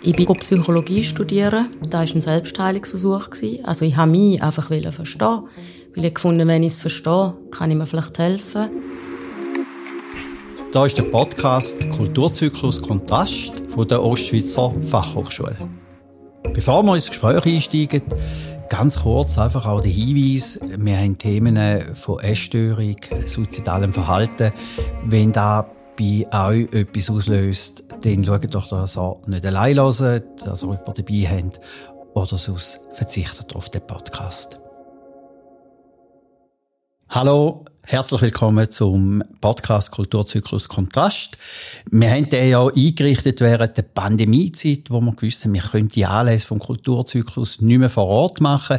Ich bin Psychologie studieren. Das war ein Selbstheilungsversuch. Also ich habe mich einfach verstehen. Weil ich gefunden, wenn ich es verstehe, kann ich mir vielleicht helfen. Da ist der Podcast Kulturzyklus Kontrast von der Ostschweizer Fachhochschule. Bevor wir ins Gespräch einsteigen, ganz kurz einfach auch der Hinweis, wir haben Themen von Essstörung, suizidalem Verhalten. Wenn da bei euch etwas auslöst, dann schaut doch, dass ihr nicht allein hört, dass ihr jemanden dabei habt oder sonst verzichtet auf den Podcast. Hallo, Herzlich willkommen zum Podcast Kulturzyklus Kontrast. Wir haben den ja eingerichtet während der Pandemiezeit, wo wir gewusst haben, wir können die Anlässe vom Kulturzyklus nicht mehr vor Ort machen.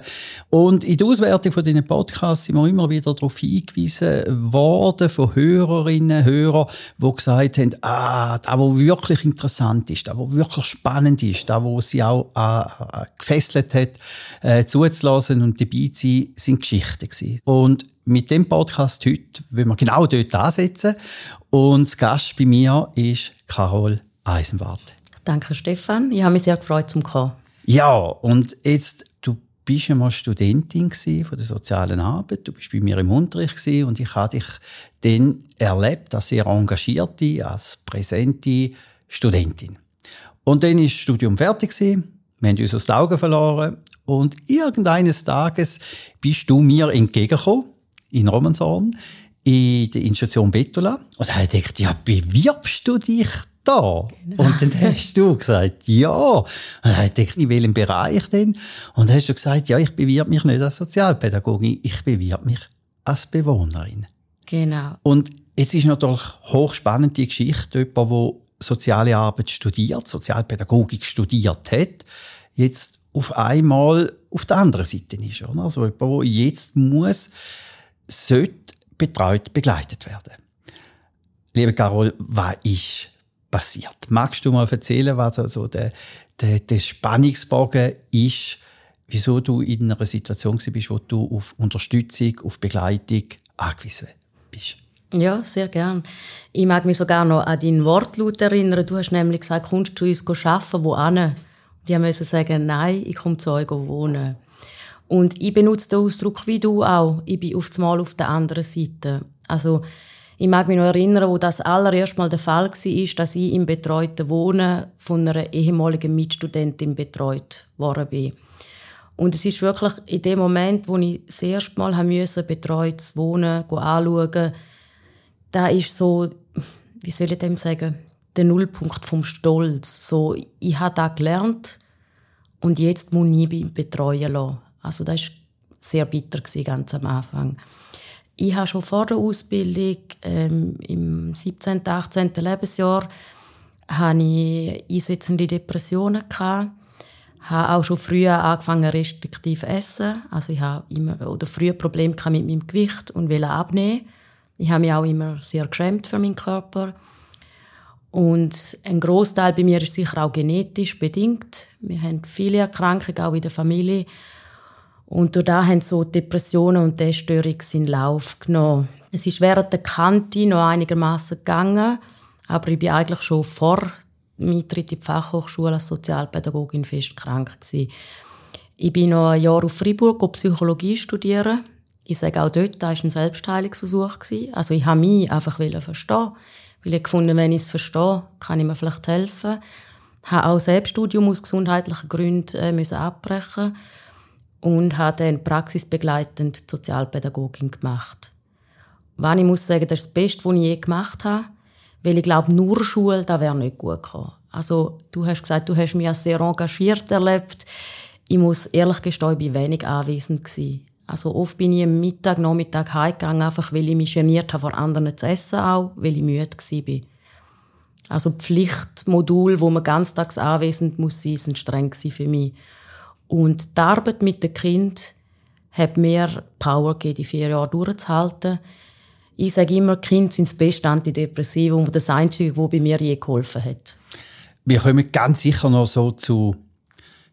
Und in der Auswertung von diesen Podcasts sind wir immer wieder darauf hingewiesen worden von Hörerinnen, Hörern, die gesagt haben, ah, da, wo wirklich interessant ist, da, wo wirklich spannend ist, da, wo sie auch äh, gefesselt hat, äh, zuzulassen und dabei zu sein, sind Geschichten gewesen. Und mit dem Podcast heute wollen wir genau dort ansetzen. Und das Gast bei mir ist Carol Eisenwart. Danke, Stefan. Ich habe mich sehr gefreut, zum kommen. Ja, und jetzt, du bist ja mal Studentin von der sozialen Arbeit. Du bist bei mir im Unterricht und ich habe dich dann erlebt als sehr engagierte, als präsente Studentin. Und dann ist das Studium fertig Wir haben uns aus den Augen verloren. Und irgendeines Tages bist du mir entgegengekommen in Romanshorn in der Institution Betula. Und ich gedacht, ja, bewirbst du dich da? Genau. Und dann hast du gesagt, ja. Und ich gedacht, in welchem Bereich denn? Und dann hast du gesagt, ja, ich bewirb mich nicht als Sozialpädagogin, ich bewirb mich als Bewohnerin. Genau. Und jetzt ist natürlich hochspannend die Geschichte, jemand, der soziale Arbeit studiert, Sozialpädagogik studiert hat, jetzt auf einmal auf der anderen Seite ist. Oder? Also jemand, der jetzt muss sollte betreut begleitet werden. Liebe Carol, was ist passiert? Magst du mal erzählen, was also der, der, der Spannungsbogen ist, wieso du in einer Situation bist, wo du auf Unterstützung, auf Begleitung angewiesen bist? Ja, sehr gern. Ich mag mich sogar noch an deinen Wortlaut erinnern. Du hast nämlich gesagt, kommst du uns arbeiten, wo? Die müssen sagen, nein, ich komme zu euch wohnen. Und ich benutze den Ausdruck wie du auch. Ich bin auf Mal auf der anderen Seite. Also, ich mag mich noch erinnern, wo das allererst Mal der Fall war, dass ich im betreuten Wohnen von einer ehemaligen Mitstudentin betreut worden bin. Und es ist wirklich in dem Moment, wo ich das erste Mal haben betreutes Wohnen anschauen, da ist so, wie soll ich dem sagen, der Nullpunkt vom Stolz. So, ich habe da gelernt und jetzt muss ich mich betreuen lassen. Also das war sehr bitter, ganz am Anfang. Ich habe schon vor der Ausbildung, ähm, im 17., 18. Lebensjahr, hatte ich einsetzende Depressionen gehabt. habe auch schon früher angefangen restriktiv zu essen. Also ich habe immer oder früher Probleme mit meinem Gewicht und wollte abnehmen. Ich habe mich auch immer sehr geschämt für meinen Körper. Und ein Großteil bei mir ist sicher auch genetisch bedingt. Wir haben viele Erkrankungen auch in der Familie. Und da haben so Depressionen und Essstörungen seinen Lauf genommen. Es ist während der Kante noch einigermaßen gegangen, aber ich bin eigentlich schon vor dem Eintritt in die Fachhochschule als Sozialpädagogin fest krank gewesen. Ich bin noch ein Jahr auf Freiburg Psychologie studieren. Ich sage auch dort, das war ein Selbstheilungsversuch. Also ich habe mich einfach verstehen, weil ich gefunden, wenn ich es verstehe, kann ich mir vielleicht helfen. Ich habe auch Selbststudium aus gesundheitlichen Gründen äh, abbrechen und habe dann praxisbegleitend Sozialpädagogin gemacht. Wann ich muss sagen, das ist das Beste, was ich je gemacht habe, weil ich glaube, nur Schule, da wäre nicht gut gekommen. Also, du hast gesagt, du hast mich als sehr engagiert erlebt. Ich muss ehrlich gestehen, ich bin wenig anwesend gewesen. Also oft bin ich am Mittag, Nachmittag heimgegangen, einfach weil ich mich geniert habe, vor anderen zu essen auch, weil ich müde war. Also Pflichtmodul, wo man ganztags anwesend muss sein, sind streng für mich. Und die Arbeit mit dem Kind hat mir Power gegeben, die vier Jahre durchzuhalten. Ich sage immer, Kinder sind das beste Antidepressivum und das Einzige, das bei mir je geholfen hat. Wir kommen ganz sicher noch so zu,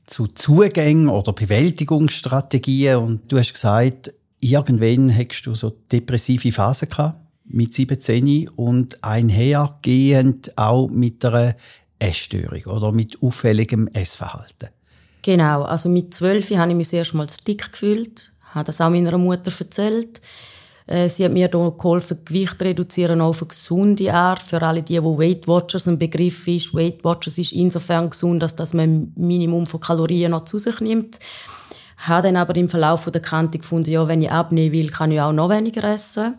zu Zugängen oder Bewältigungsstrategien. Und du hast gesagt, irgendwann hättest du so depressive Phasen gehabt, mit 17 und einhergehend auch mit einer Essstörung oder mit auffälligem Essverhalten. Genau, also mit zwölf habe ich mich erst mal dick gefühlt, habe das auch meiner Mutter erzählt. Äh, sie hat mir da geholfen, Gewicht zu reduzieren auf eine gesunde Art. Für alle die, wo Weight Watchers ein Begriff ist. Weight Watchers ist insofern gesund, dass, dass man Minimum von Kalorien noch zu sich nimmt. Habe dann aber im Verlauf der Kante gefunden, ja, wenn ich abnehmen will, kann ich auch noch weniger essen.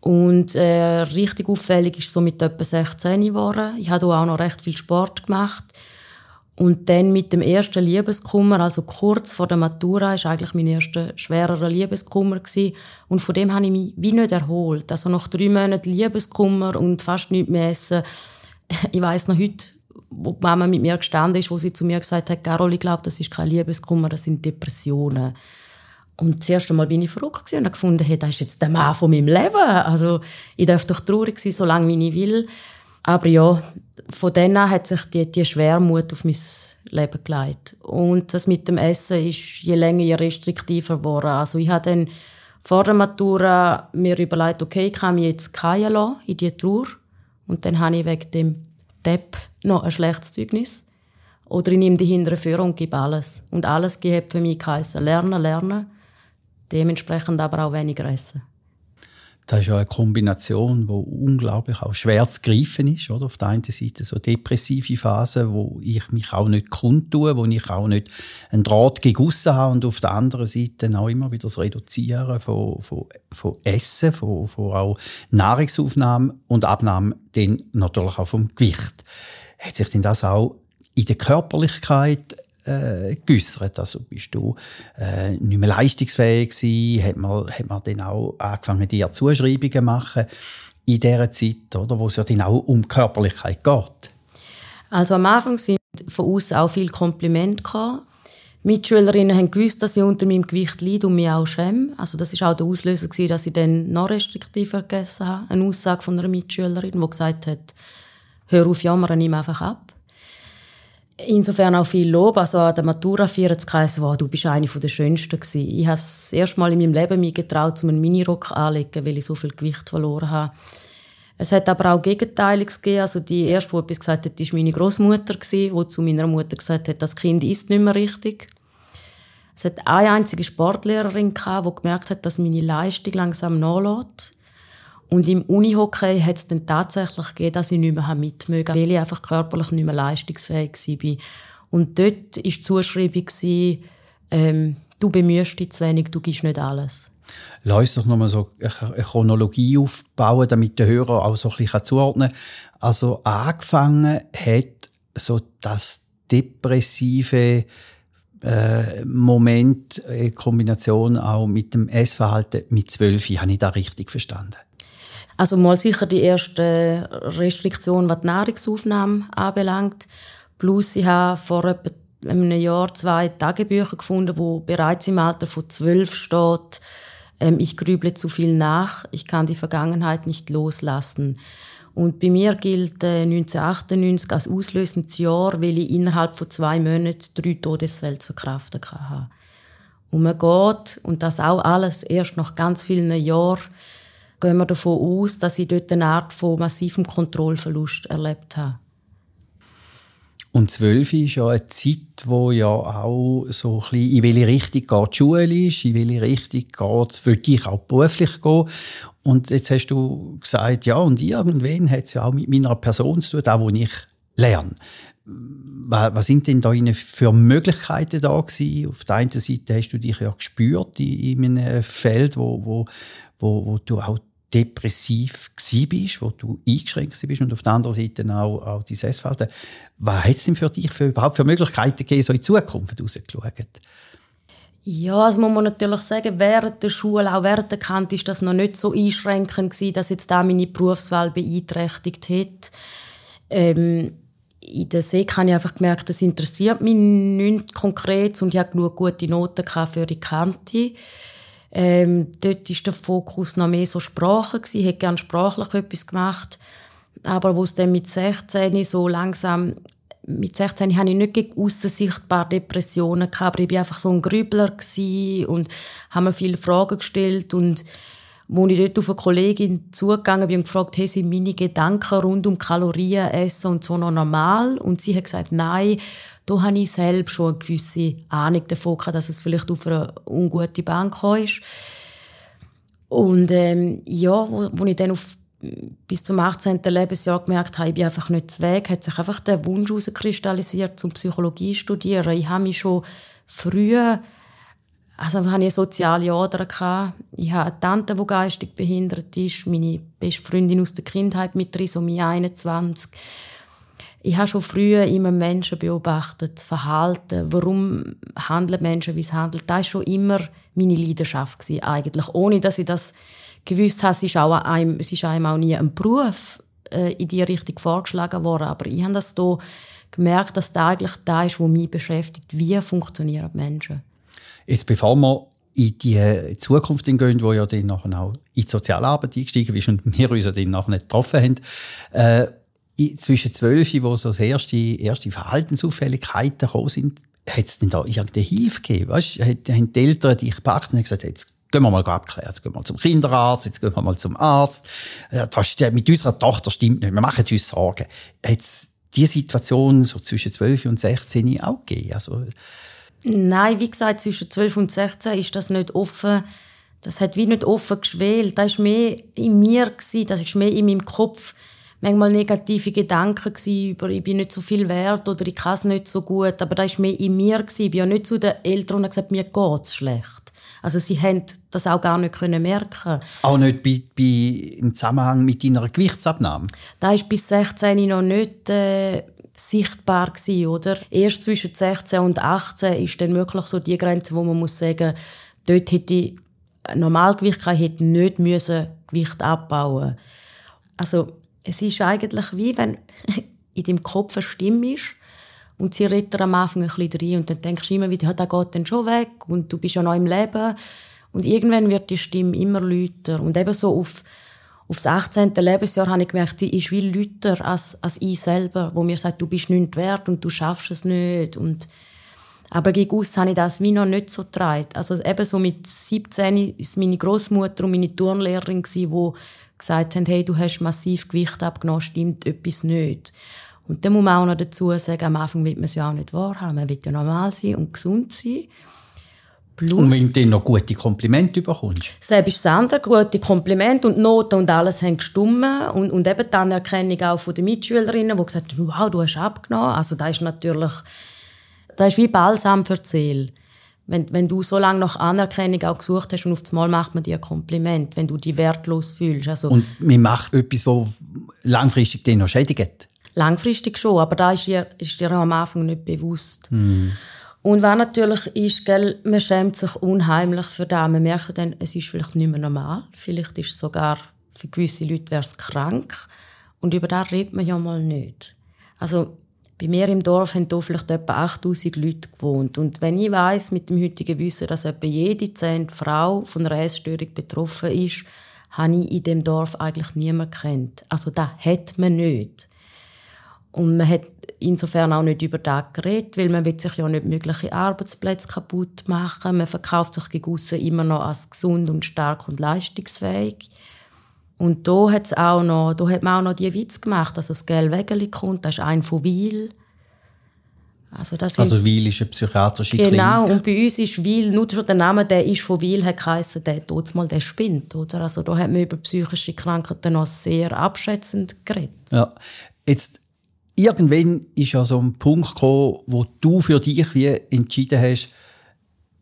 Und äh, richtig auffällig ist so mit etwa 16 geworden. Ich habe auch noch recht viel Sport gemacht. Und dann mit dem ersten Liebeskummer, also kurz vor der Matura, ist eigentlich mein erster schwerer Liebeskummer gewesen. Und von dem habe ich mich wie nicht erholt. Also nach drei Monaten Liebeskummer und fast nichts mehr essen. Ich weiß noch heute, wo die Mama mit mir gestanden ist, wo sie zu mir gesagt hat, Carol, ich glaube, das ist kein Liebeskummer, das sind Depressionen. Und das erste Mal bin ich verrückt und habe gefunden, hey, das ist jetzt der Mann von meinem Leben. Also ich darf doch traurig sein, so lange wie ich will. Aber ja, von dann an hat sich die, die Schwermut auf mein Leben gelegt. Und das mit dem Essen ist je länger, je restriktiver geworden. Also ich habe dann vor der Matura mir überlegt, okay, ich kann mich jetzt keinen lassen in die Tour. Und dann habe ich wegen dem Depp noch ein schlechtes Zeugnis. Oder ich nehme die hinteren Führer und gebe alles. Und alles gibt für mich geheißen, lernen, lernen. Dementsprechend aber auch weniger essen. Das ist ja eine Kombination, die unglaublich auch schwer zu greifen ist. Oder? Auf der einen Seite so depressive Phasen, wo ich mich auch nicht kundtue, wo ich auch nicht einen Draht gegen habe und auf der anderen Seite auch immer wieder das Reduzieren von, von, von Essen, von, von auch Nahrungsaufnahme und Abnahme, dann natürlich auch vom Gewicht. Hat sich denn das auch in der Körperlichkeit äh, geäussert. Also bist du äh, nicht mehr leistungsfähig gewesen? Hat man, hat man dann auch angefangen, dir Zuschreibungen zu machen in dieser Zeit, oder, wo es ja dann auch um Körperlichkeit geht? Also am Anfang sind von außen auch viele Komplimente gekommen. Mitschülerinnen haben gewusst, dass ich unter meinem Gewicht leide und mich auch schäme. Also das war auch der Auslöser gewesen, dass ich dann noch restriktiver gegessen habe. Eine Aussage von einer Mitschülerin, die gesagt hat, hör auf jammern, nimm einfach ab. Insofern auch viel Lob. Also an der Matura 40 geheißen, wow, du bist eine der Schönsten gewesen. Ich habe das erste Mal in meinem Leben mich getraut, einen Minirock anzulegen, weil ich so viel Gewicht verloren habe. Es hat aber auch Gegenteiliges gegeben. Also die erste, die etwas gesagt hat, war meine Großmutter, die zu meiner Mutter gesagt hat, das Kind ist nicht mehr richtig. Es hat eine einzige Sportlehrerin die gemerkt hat, dass meine Leistung langsam nachlässt. Und im Unihockey hat es dann tatsächlich gegeben, dass ich nicht mehr mitmögen weil ich einfach körperlich nicht mehr leistungsfähig war. Und dort war die Zuschreibung, ähm, du bemühst dich zu wenig, du gibst nicht alles. Lass uns doch nochmal so eine Chronologie aufbauen, damit der Hörer auch so ein bisschen zuordnen kann. Also angefangen hat so das depressive äh, Moment in Kombination auch mit dem Essverhalten mit zwölf, habe ich da richtig verstanden? Also mal sicher die erste Restriktion, was die Nahrungsaufnahme anbelangt. Plus ich habe vor etwa einem Jahr zwei Tagebücher gefunden, wo bereits im Alter von zwölf steht, ähm, ich grüble zu viel nach, ich kann die Vergangenheit nicht loslassen. Und bei mir gilt äh, 1998 als auslösendes Jahr, weil ich innerhalb von zwei Monaten drei Todesfälle zu verkraften hatte. Und man geht, und das auch alles erst nach ganz vielen Jahren, gehen wir davon aus, dass ich dort eine Art von massivem Kontrollverlust erlebt habe. Und zwölf ist ja eine Zeit, wo ja auch so ein bisschen, in welche Richtung geht die Schule ist, in welche Richtung geht will ich auch beruflich gehen. Und jetzt hast du gesagt, ja, und irgendwann hat es ja auch mit meiner Person zu tun, da wo ich lerne. Was sind denn da für Möglichkeiten da gewesen? Auf der einen Seite hast du dich ja gespürt in, in einem Feld, wo, wo, wo, wo du auch depressiv bist, wo du eingeschränkt bist und auf der anderen Seite auch, auch dein Essverhalten. Was hat es denn für dich für, überhaupt für Möglichkeiten gegeben, so in Zukunft rausgeschaut? Ja, also muss man natürlich sagen, während der Schule, auch während der Kante, ist das noch nicht so einschränkend gewesen, dass jetzt da meine Berufswahl beeinträchtigt hat. Ähm, in der See habe ich einfach gemerkt, das interessiert mich nicht konkret und ich hatte genug gute Noten für die Kante. Ähm, dort war der Fokus noch mehr so Sprache. Ich hätte gerne sprachlich etwas gemacht. Aber wo es dann mit 16 so langsam, mit 16 hatte ich nicht gegen aussen sichtbare Depressionen gehabt, aber ich war einfach so ein Grübler und habe mir viele Fragen gestellt und wo ich dort auf eine Kollegin zugegangen bin und gefragt, hey, sind meine Gedanken rund um Kalorien essen und so noch normal? Und sie hat gesagt, nein, da habe ich selbst schon eine gewisse Ahnung davon gehabt, dass es vielleicht auf eine ungute Bank ist. Und ähm, ja, wo, wo ich dann auf bis zum 18. Lebensjahr gemerkt habe, ich bin einfach nicht zu Weg, hat sich einfach der Wunsch herauskristallisiert, zum Psychologie zu studieren. Ich habe mich schon früher also hatte ich soziale Ader. Ich habe eine Tante, die geistig behindert ist, meine beste Freundin aus der Kindheit mit Trisomie 21. Ich habe schon früher immer Menschen beobachtet, das Verhalten, warum handeln Menschen, wie sie handeln. Das war schon immer meine Leidenschaft gewesen, eigentlich. Ohne, dass ich das gewusst habe, es ist, auch einem, es ist einem auch nie ein Beruf äh, in die Richtung vorgeschlagen worden. Aber ich habe das hier gemerkt, dass das eigentlich da ist, was mich beschäftigt. Wie funktionieren Menschen? Jetzt, bevor wir in die Zukunft gehen, wo ja dann auch in die Sozialarbeit eingestiegen bist und wir uns dann nachher nicht getroffen haben, äh, zwischen zwölf, wo so erste, erste Verhaltensauffälligkeiten gekommen sind, hat es denn da irgendeine Hilfe gegeben? Weißt, haben die Eltern dich gepackt und gesagt, jetzt gehen wir mal abklären, jetzt gehen wir mal zum Kinderarzt, jetzt gehen wir mal zum Arzt. Das, mit unserer Tochter stimmt nicht, wir machen uns Sorgen. Hat es diese Situation so zwischen 12 und 16 auch gegeben? Also, Nein, wie gesagt, zwischen 12 und 16 ist das nicht offen. Das hat wie nicht offen geschwelt. Das war mehr in mir, gewesen, das ist mehr in meinem Kopf. Manchmal negative Gedanken über, ich bin nicht so viel wert oder ich kann es nicht so gut. Aber das war mehr in mir. Gewesen. Ich bin ja nicht zu den Eltern und gesagt, mir geht's schlecht. Also sie haben das auch gar nicht können merken. Auch nicht bei, bei, im Zusammenhang mit deiner Gewichtsabnahme? Da ist bis 16 noch nicht äh, sichtbar gewesen, oder? Erst zwischen 16 und 18 ist dann wirklich so die Grenze, wo man muss sagen, dort hätte ich Normalgewicht hätte nicht müssen Gewicht abbauen. Also es ist eigentlich wie wenn in deinem Kopf eine Stimme ist und sie redet am Anfang ein bisschen rein und dann denkst du immer wieder, ja, der geht dann schon weg und du bist ja noch im Leben und irgendwann wird die Stimme immer lauter und eben so auf auf das 18. Lebensjahr habe ich gemerkt, sie ist viel lauter als, als ich selber, wo mir sagt, du bist nicht wert und du schaffst es nicht. Und, aber gegen aus habe ich das wie noch nicht so getragen. Also eben so mit 17 ist meine Großmutter und meine Turnlehrerin die gesagt haben, hey, du hast massiv Gewicht abgenommen, stimmt etwas nicht. Und dann muss man auch noch dazu sagen, am Anfang will man es ja auch nicht wahrhaben. Man will ja normal sein und gesund sein. Plus, und wenn du noch gute Komplimente bekommst? Selbst das andere, gute Komplimente und Noten und alles haben gestummen. Und, und eben die Anerkennung auch von den Mitschülerinnen, die gesagt haben, wow, du hast abgenommen. Also das ist natürlich, das ist wie Balsam für die Seele. Wenn, wenn du so lange nach Anerkennung auch gesucht hast und auf einmal macht man dir ein Kompliment, wenn du dich wertlos fühlst. Also, und man macht etwas, das langfristig dich noch schädigt? Langfristig schon, aber da ist dir, ist dir am Anfang nicht bewusst. Mm. Und was natürlich ist, gell, man schämt sich unheimlich für das. Man merkt dann, es ist vielleicht nicht mehr normal. Vielleicht ist es sogar, für gewisse Leute wäre es krank. Und über das redet man ja mal nicht. Also, bei mir im Dorf haben hier vielleicht etwa 8000 Leute gewohnt. Und wenn ich weiss, mit dem heutigen Wissen, dass etwa jede zehnte Frau von einer Essstörung betroffen ist, habe ich in dem Dorf eigentlich niemanden kennt. Also, das hat man nicht. Und man hat insofern auch nicht über das geredet, weil man will sich ja nicht mögliche Arbeitsplätze kaputt machen. Man verkauft sich gegen immer noch als gesund und stark und leistungsfähig. Und da hat's auch noch, da hat man auch noch die Witz gemacht, dass das Geld Wägeli kommt, das ist ein von Wil. Also, das also Wil ist eine psychiatrische genau, Klinik. Genau, und bei uns ist Wil, nur schon der Name, der ist von Wil, hat geheissen, der tut mal, der spinnt, oder? Also da hat man über psychische Krankheiten noch sehr abschätzend geredet. Ja, jetzt irgendwann ist ja so ein Punkt gekommen, wo du für dich wie entschieden hast,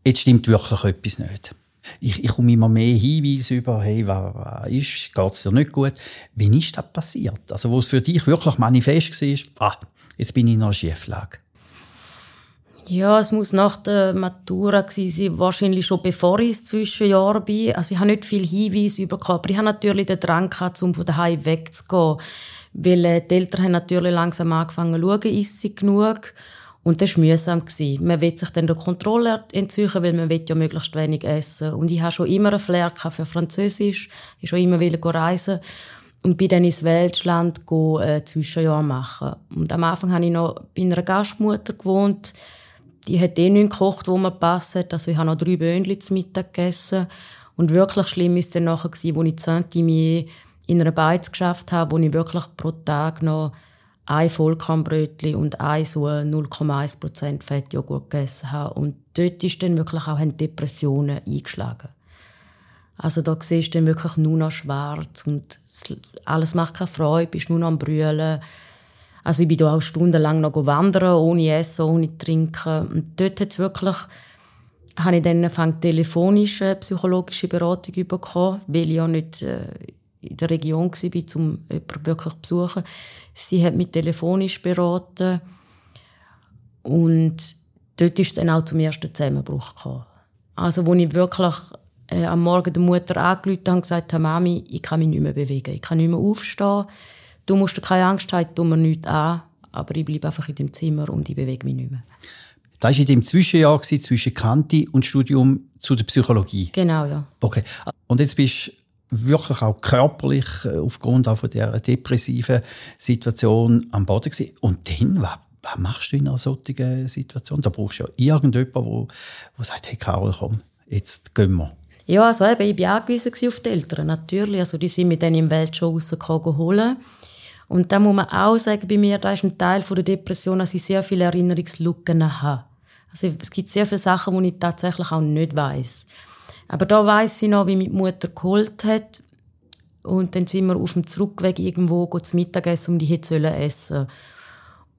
jetzt stimmt wirklich etwas nicht. Ich, ich komme immer mehr Hinweise über, hey, was, was ist, geht es dir nicht gut? Wie ist das passiert? Also, wo es für dich wirklich manifest war, ah, jetzt bin ich in einer Schieflage. Ja, es muss nach der Matura sein, wahrscheinlich schon bevor ich ins Zwischenjahr bin. Also ich habe nicht viel Hinweise bekommen, aber ich habe natürlich den Drang gehabt, um von daheim wegzugehen. Weil äh, die Eltern haben natürlich langsam angefangen zu schauen, ist sie genug? Und das war mühsam. Man will sich dann der Kontrolle entziehen, weil man will ja möglichst wenig essen. Und ich habe schon immer einen Flair für Französisch. Ich schon immer reisen und bin dann ins Weltschland äh, Zwischenjahr machen. Und am Anfang habe ich noch bei einer Gastmutter gewohnt. Die hat eh nichts gekocht, wo mir passt. Also ich habe noch drei Böhnchen zum Mittag gegessen. Und wirklich schlimm ist dann nachher gewesen, wo ich Saint-Imier in einer Beiz geschafft habe, wo ich wirklich pro Tag noch ein Vollkornbrötchen und ein so 0,1% Fettjoghurt gegessen habe. Und dort ist dann wirklich auch Depressionen eingeschlagen. Also da siehst du dann wirklich nur noch schwarz und alles macht keine Freude, bist nur noch am Brüllen. Also ich bin da auch stundenlang noch wandern, ohne Essen, ohne Trinken. Und dort hat wirklich, habe ich dann angefangen, telefonische psychologische Beratung bekommen, weil ich ja nicht äh, in der Region war, um jemanden wirklich zu besuchen. Sie hat mich telefonisch beraten und dort ist es dann auch zum ersten Zusammenbruch gekommen. Also wo ich wirklich äh, am Morgen der Mutter angerufen habe und gesagt habe, Mami, ich kann mich nicht mehr bewegen, ich kann nicht mehr aufstehen, du musst keine Angst haben, tu mir nichts an, aber ich bleibe einfach in dem Zimmer und ich bewege mich nicht mehr. Das war in dem Zwischenjahr zwischen Kante und Studium zu der Psychologie? Genau, ja. Okay. Und jetzt bist du wirklich auch körperlich äh, aufgrund auch von der depressiven Situation am Boden gewesen. Und dann, was, was machst du in einer solchen Situation? Da brauchst du ja irgendjemanden, der, der sagt, hey Carol, komm, jetzt gehen wir. Ja, also eben, ich war angewiesen auf die Eltern, natürlich. Also die sind mich dann im Weltshow holen. Und da muss man auch sagen, bei mir, da ist ein Teil von der Depression, dass ich sehr viele Erinnerungslücken habe. Also es gibt sehr viele Sachen, die ich tatsächlich auch nicht weiß. Aber da weiß ich noch, wie die Mutter geholt hat. Und dann sind wir auf dem Zurückweg irgendwo zu Mittagessen und ich hätte essen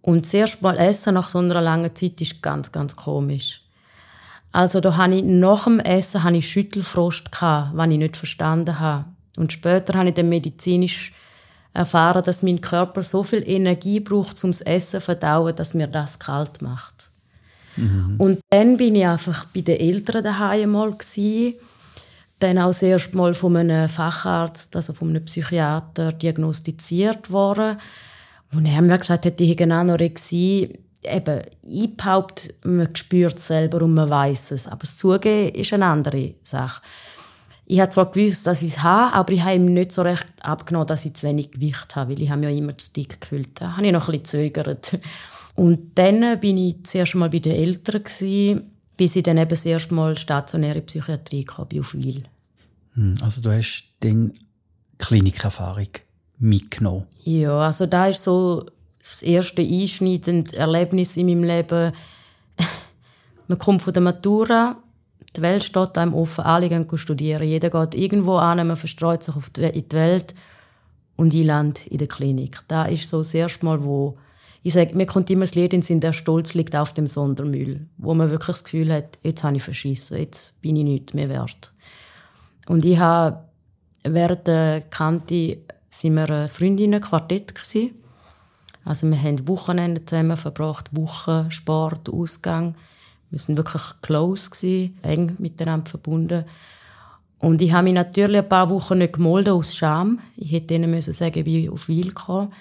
Und das Mal essen nach so einer langen Zeit ist ganz, ganz komisch. Also da habe ich nach dem Essen habe ich Schüttelfrost was ich nicht verstanden habe. Und später habe ich dann medizinisch erfahren, dass mein Körper so viel Energie braucht, um das Essen zu verdauen, dass mir das kalt macht. Mhm. Und dann bin ich einfach bei den Eltern daheim mal. Dann auch das erste Mal von einem Facharzt, also von einem Psychiater, diagnostiziert worden. Und er mir gesagt hat, ich hätte eine Anorexie. Eben, ich behaupte, man spürt es selber und man weiß es. Aber das Zugeben ist eine andere Sache. Ich habe zwar gewusst, dass ich es habe, aber ich habe ihm nicht so recht abgenommen, dass ich zu wenig Gewicht habe, weil ich habe mich immer zu dick gefühlt. Da habe ich noch ein bisschen gezögert. Und dann bin ich zuerst mal bei den Eltern, gewesen, bis ich dann eben das erste Mal stationäre Psychiatrie kam, auf Wil. Hm, also du hast dann Klinikerfahrung mitgenommen? Ja, also da ist so das erste einschneidende Erlebnis in meinem Leben. Man kommt von der Matura, die Welt steht einem offen, alle gehen studieren. Jeder geht irgendwo an, man verstreut sich auf die, in die Welt und ich lande in der Klinik. Da ist so das erste Mal, wo ich sage, mir kommt immer das Lied in Sinn, der Stolz liegt auf dem Sondermüll, wo man wirklich das Gefühl hat, jetzt habe ich verschissen, jetzt bin ich nichts mehr wert. Und ich habe während der Kante sind wir Freundinnen-Quartett gewesen. Also wir haben Wochenende zusammen verbracht, Wochen, Sport, Ausgang. Wir sind wirklich close gewesen, eng miteinander verbunden. Und ich habe mich natürlich ein paar Wochen nicht gemolden aus Scham. Ich hätte ihnen müssen sagen, wie ich auf Wil kam.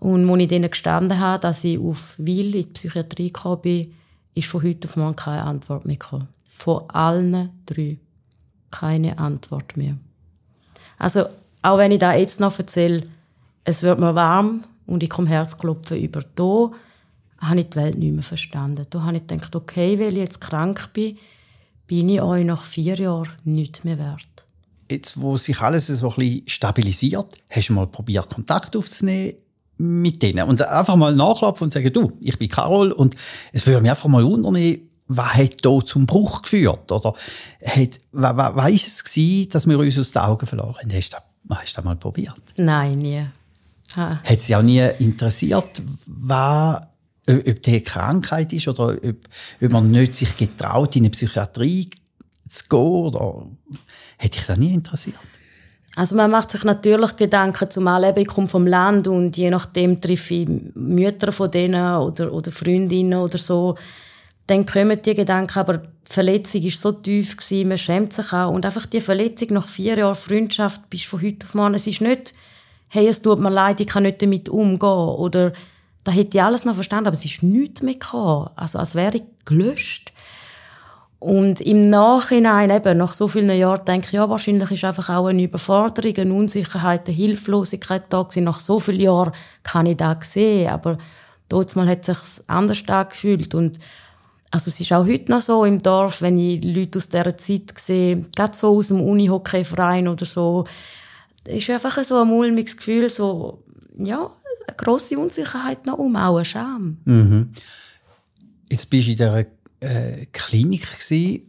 Und als ich denen gestanden habe, dass ich auf Wil in die Psychiatrie gekommen bin, ist von heute auf morgen keine Antwort mehr gekommen. Von allen drei. Keine Antwort mehr. Also, auch wenn ich da jetzt noch erzähle, es wird mir warm und ich komme Herzklopfen über. Da habe ich die Welt nicht mehr verstanden. Da habe ich gedacht, okay, weil ich jetzt krank bin, bin ich euch nach vier Jahren nicht mehr wert. Jetzt, wo sich alles so ein bisschen stabilisiert, hast du mal probiert, Kontakt aufzunehmen mit denen und einfach mal nachklopfen und sagen, du, ich bin Carol und es würde mich einfach mal wundern, was hat da zum Bruch geführt? Oder hat, was, was, was ist es gewesen, dass wir uns aus den Augen verloren haben? Hast du, hast du das mal probiert? Nein, nie. Ha. Hat Sie auch nie interessiert, was, ob die Krankheit ist oder ob, ob man nicht sich getraut, in eine Psychiatrie zu gehen? Oder hätte ich das nie interessiert? Also man macht sich natürlich Gedanken, zumal eben ich komme vom Land und je nachdem treffe ich Mütter von denen oder, oder Freundinnen oder so, dann kommen die Gedanken, aber die Verletzung war so tief, gewesen, man schämt sich auch. Und einfach die Verletzung nach vier Jahren Freundschaft, bist von heute auf morgen, es ist nicht, hey, es tut mir leid, ich kann nicht damit umgehen. Oder, da hätte ich alles noch verstanden, aber es ist nichts mehr gekommen. Also als wäre ich gelöscht. Und im Nachhinein, eben, nach so vielen Jahren, denke ich, ja, wahrscheinlich ist einfach auch eine Überforderung, eine Unsicherheit, eine Hilflosigkeit da gewesen. Nach so vielen Jahren kann ich das sehen. Aber dort mal hat es sich anders angefühlt. Und Also es ist auch heute noch so im Dorf, wenn ich Leute aus dieser Zeit sehe, gerade so aus dem Unihockeyverein oder so, ist einfach so ein mulmiges Gefühl, so, ja, eine grosse Unsicherheit noch um, auch eine Scham. Mhm. Jetzt bist du in dieser äh, Klinik gewesen.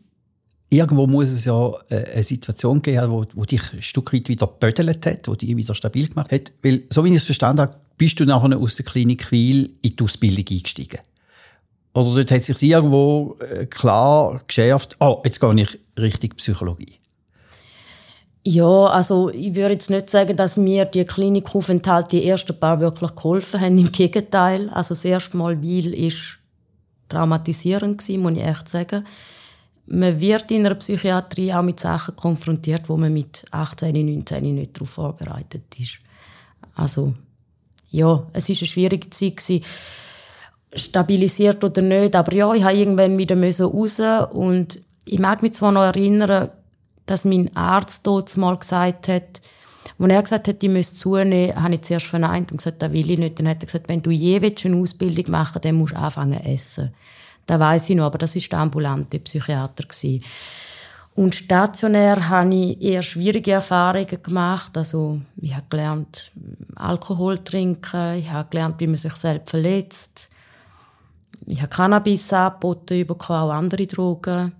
Irgendwo muss es ja äh, eine Situation geben, wo, wo dich ein Stück weit wieder gebödelt hat, wo dich wieder stabil gemacht hat. Weil, so wie ich es verstanden habe, bist du nachher aus der Klinik Wiel in die Ausbildung eingestiegen. Oder dort hat sich irgendwo äh, klar geschärft, oh, jetzt gehe ich Richtung Psychologie. Ja, also ich würde jetzt nicht sagen, dass mir die Klinikaufenthalte die ersten paar wirklich geholfen haben. Im Gegenteil. Also das erste Mal Weil ist traumatisierend gewesen, muss ich echt sagen. Man wird in einer Psychiatrie auch mit Sachen konfrontiert, wo man mit 18, 19 nicht darauf vorbereitet ist. Also, ja, es ist eine schwierige Zeit gewesen. Stabilisiert oder nicht, aber ja, ich habe irgendwann wieder raus und ich mag mich zwar noch erinnern, dass mein Arzt dort mal gesagt hat, als er gesagt hat, ich müsse zunehmen, habe ich zuerst verneint und gesagt, das will ich nicht. Dann hat er gesagt, wenn du je eine Ausbildung machen willst, dann musst du anfangen zu essen. Das weiss ich noch, aber das war der ambulante Psychiater. Und stationär habe ich eher schwierige Erfahrungen gemacht. Also, ich habe gelernt, Alkohol trinken, ich habe gelernt, wie man sich selbst verletzt. Ich habe Cannabis angeboten, auch andere Drogen.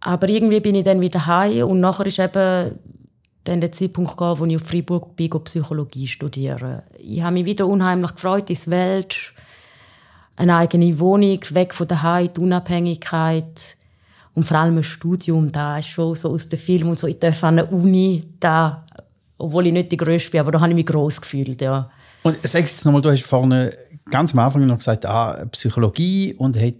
Aber irgendwie bin ich dann wieder heim und nachher ist eben dann der Zeitpunkt gekommen, wo ich auf Freiburg bin, Psychologie studieren. Ich habe mich wieder unheimlich gefreut, ins Welt, eine eigene Wohnung, weg von der Heim, die Unabhängigkeit und vor allem ein Studium, da ist schon so aus dem Film und so, ich darf an der Uni, da, obwohl ich nicht die Größte bin, aber da habe ich mich gross gefühlt, ja. Und sag jetzt nochmal, du hast vorne ganz am Anfang noch gesagt, ah, Psychologie und hat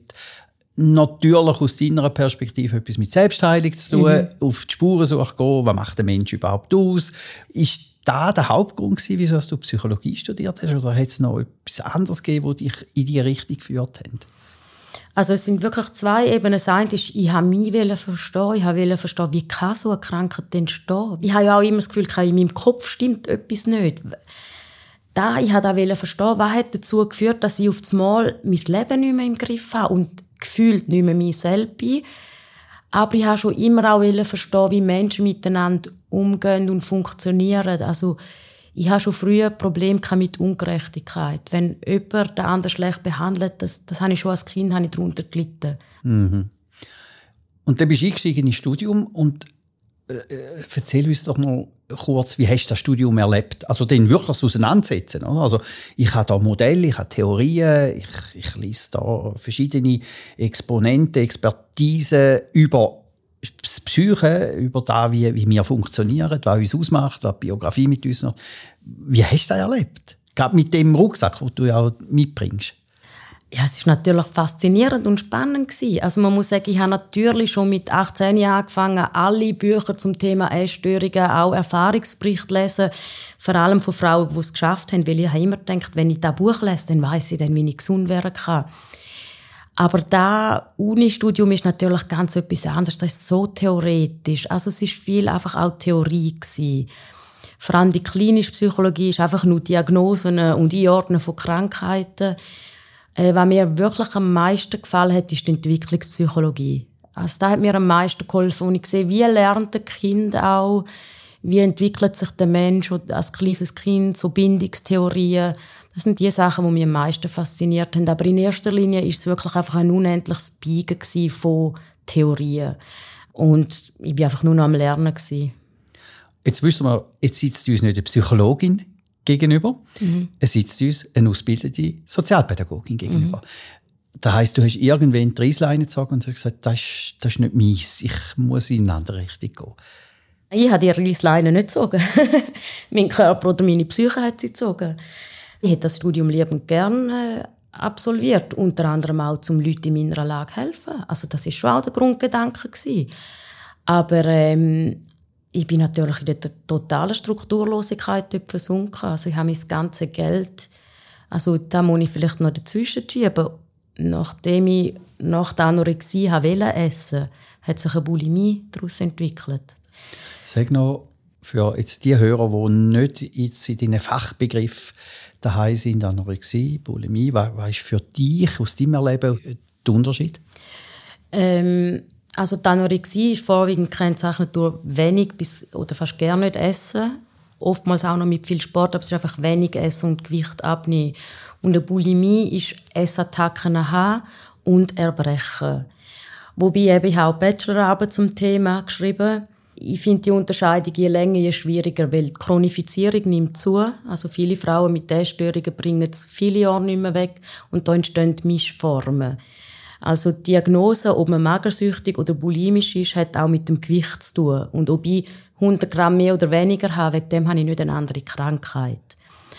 natürlich aus deiner Perspektive etwas mit Selbstheilung zu tun, mhm. auf die Spurensuche gehen, was macht der Mensch überhaupt aus? Ist da der Hauptgrund gewesen, wieso du Psychologie studiert hast, oder hat es noch etwas anderes gegeben, das dich in die Richtung geführt hat? Also es sind wirklich zwei Ebenen. Das eine ist, ich habe mich verstehen, ich wollte verstehen, wie kann so eine Krankheit entstehen? Ich habe ja auch immer das Gefühl, in meinem Kopf stimmt etwas nicht. Da, ich wollte verstehen, was hat dazu geführt, dass ich auf einmal mein Leben nicht mehr im Griff habe und gefühlt nicht mehr mich selbst bin. Aber ich habe schon immer auch verstehen, wie Menschen miteinander umgehen und funktionieren. Also, ich habe schon früher Probleme mit Ungerechtigkeit. Wenn jemand den anderen schlecht behandelt, das, das habe ich schon als Kind habe ich darunter gelitten. Mhm. Und dann bist du eingestiegen ins Studium und äh, äh erzähl uns doch noch kurz, wie hast du das Studium erlebt? Also den wirklich auseinandersetzen. Oder? Also ich habe da Modelle, ich habe Theorien, ich, ich lese da verschiedene Exponente, Expertise über das Psyche, über das, wie, wie wir funktionieren, was uns ausmacht, was die Biografie mit uns macht. Wie hast du das erlebt? Gerade mit dem Rucksack, den du ja mitbringst ja, es ist natürlich faszinierend und spannend gewesen. Also man muss sagen, ich habe natürlich schon mit 18 Jahren angefangen, alle Bücher zum Thema Essstörungen, auch Erfahrungsberichte lesen, vor allem von Frauen, die es geschafft haben, weil ich habe immer gedacht, wenn ich das Buch lese, dann weiß ich dann, wie ich gesund werden kann. Aber da Uni-Studium ist natürlich ganz etwas anderes. Das ist so theoretisch. Also es ist viel einfach auch Theorie gewesen. Vor allem die klinische Psychologie ist einfach nur Diagnosen und Einordnen von Krankheiten. Äh, was mir wirklich am meisten gefallen hat, ist die Entwicklungspsychologie. Also da hat mir am meisten geholfen, und ich sehe, wie lernt ein Kind auch, wie entwickelt sich der Mensch als kleines Kind, so Bindungstheorien. Das sind die Sachen, die mich am meisten fasziniert haben. Aber in erster Linie ist es wirklich einfach ein unendliches Biegen von Theorien. Und ich war einfach nur noch am Lernen. Jetzt wissen wir, jetzt sitzt uns nicht eine Psychologin gegenüber. Mhm. Es sitzt uns eine ausgebildete Sozialpädagogin gegenüber. Mhm. Das heisst, du hast irgendwann die Reisleine gezogen und hast gesagt, das ist, das ist nicht meins, ich muss in eine andere Richtung gehen. Ich habe die Reisleine nicht gezogen. mein Körper oder meine Psyche hat sie gezogen. Ich hätte das Studium liebend gerne äh, absolviert, unter anderem auch, um Leuten in meiner Lage zu helfen. Also das war schon auch der Grundgedanke. Gewesen. Aber ähm, ich bin natürlich in der totalen Strukturlosigkeit dort versunken. Also ich habe mein ganzes Geld, also da muss ich vielleicht noch dazwischen schieben. Nachdem ich nach der Anorexie wollte essen, hat sich eine Bulimie daraus entwickelt. Sag noch, für jetzt die Hörer, die nicht jetzt in deinen Fachbegriff daheim sind, Anorexie, Bulimie, was, ist für dich aus deinem Erleben der Unterschied? Ähm, also die Anorexie ist vorwiegend gekennzeichnet durch wenig bis oder fast gar nicht essen. Oftmals auch noch mit viel Sport, aber es ist einfach wenig essen und Gewicht abnehmen. Und eine Bulimie ist Essattacken haben und Erbrechen. Wobei eben ich habe auch Bachelorarbeit zum Thema geschrieben. Ich finde die Unterscheidung je länger, je schwieriger, weil die Chronifizierung nimmt zu. Also viele Frauen mit Essstörungen bringen es viele Jahre nicht mehr weg und da entstehen Mischformen. Also die Diagnose, ob man magersüchtig oder bulimisch ist, hat auch mit dem Gewicht zu tun. Und ob ich 100 Gramm mehr oder weniger habe, wegen dem habe ich nicht eine andere Krankheit.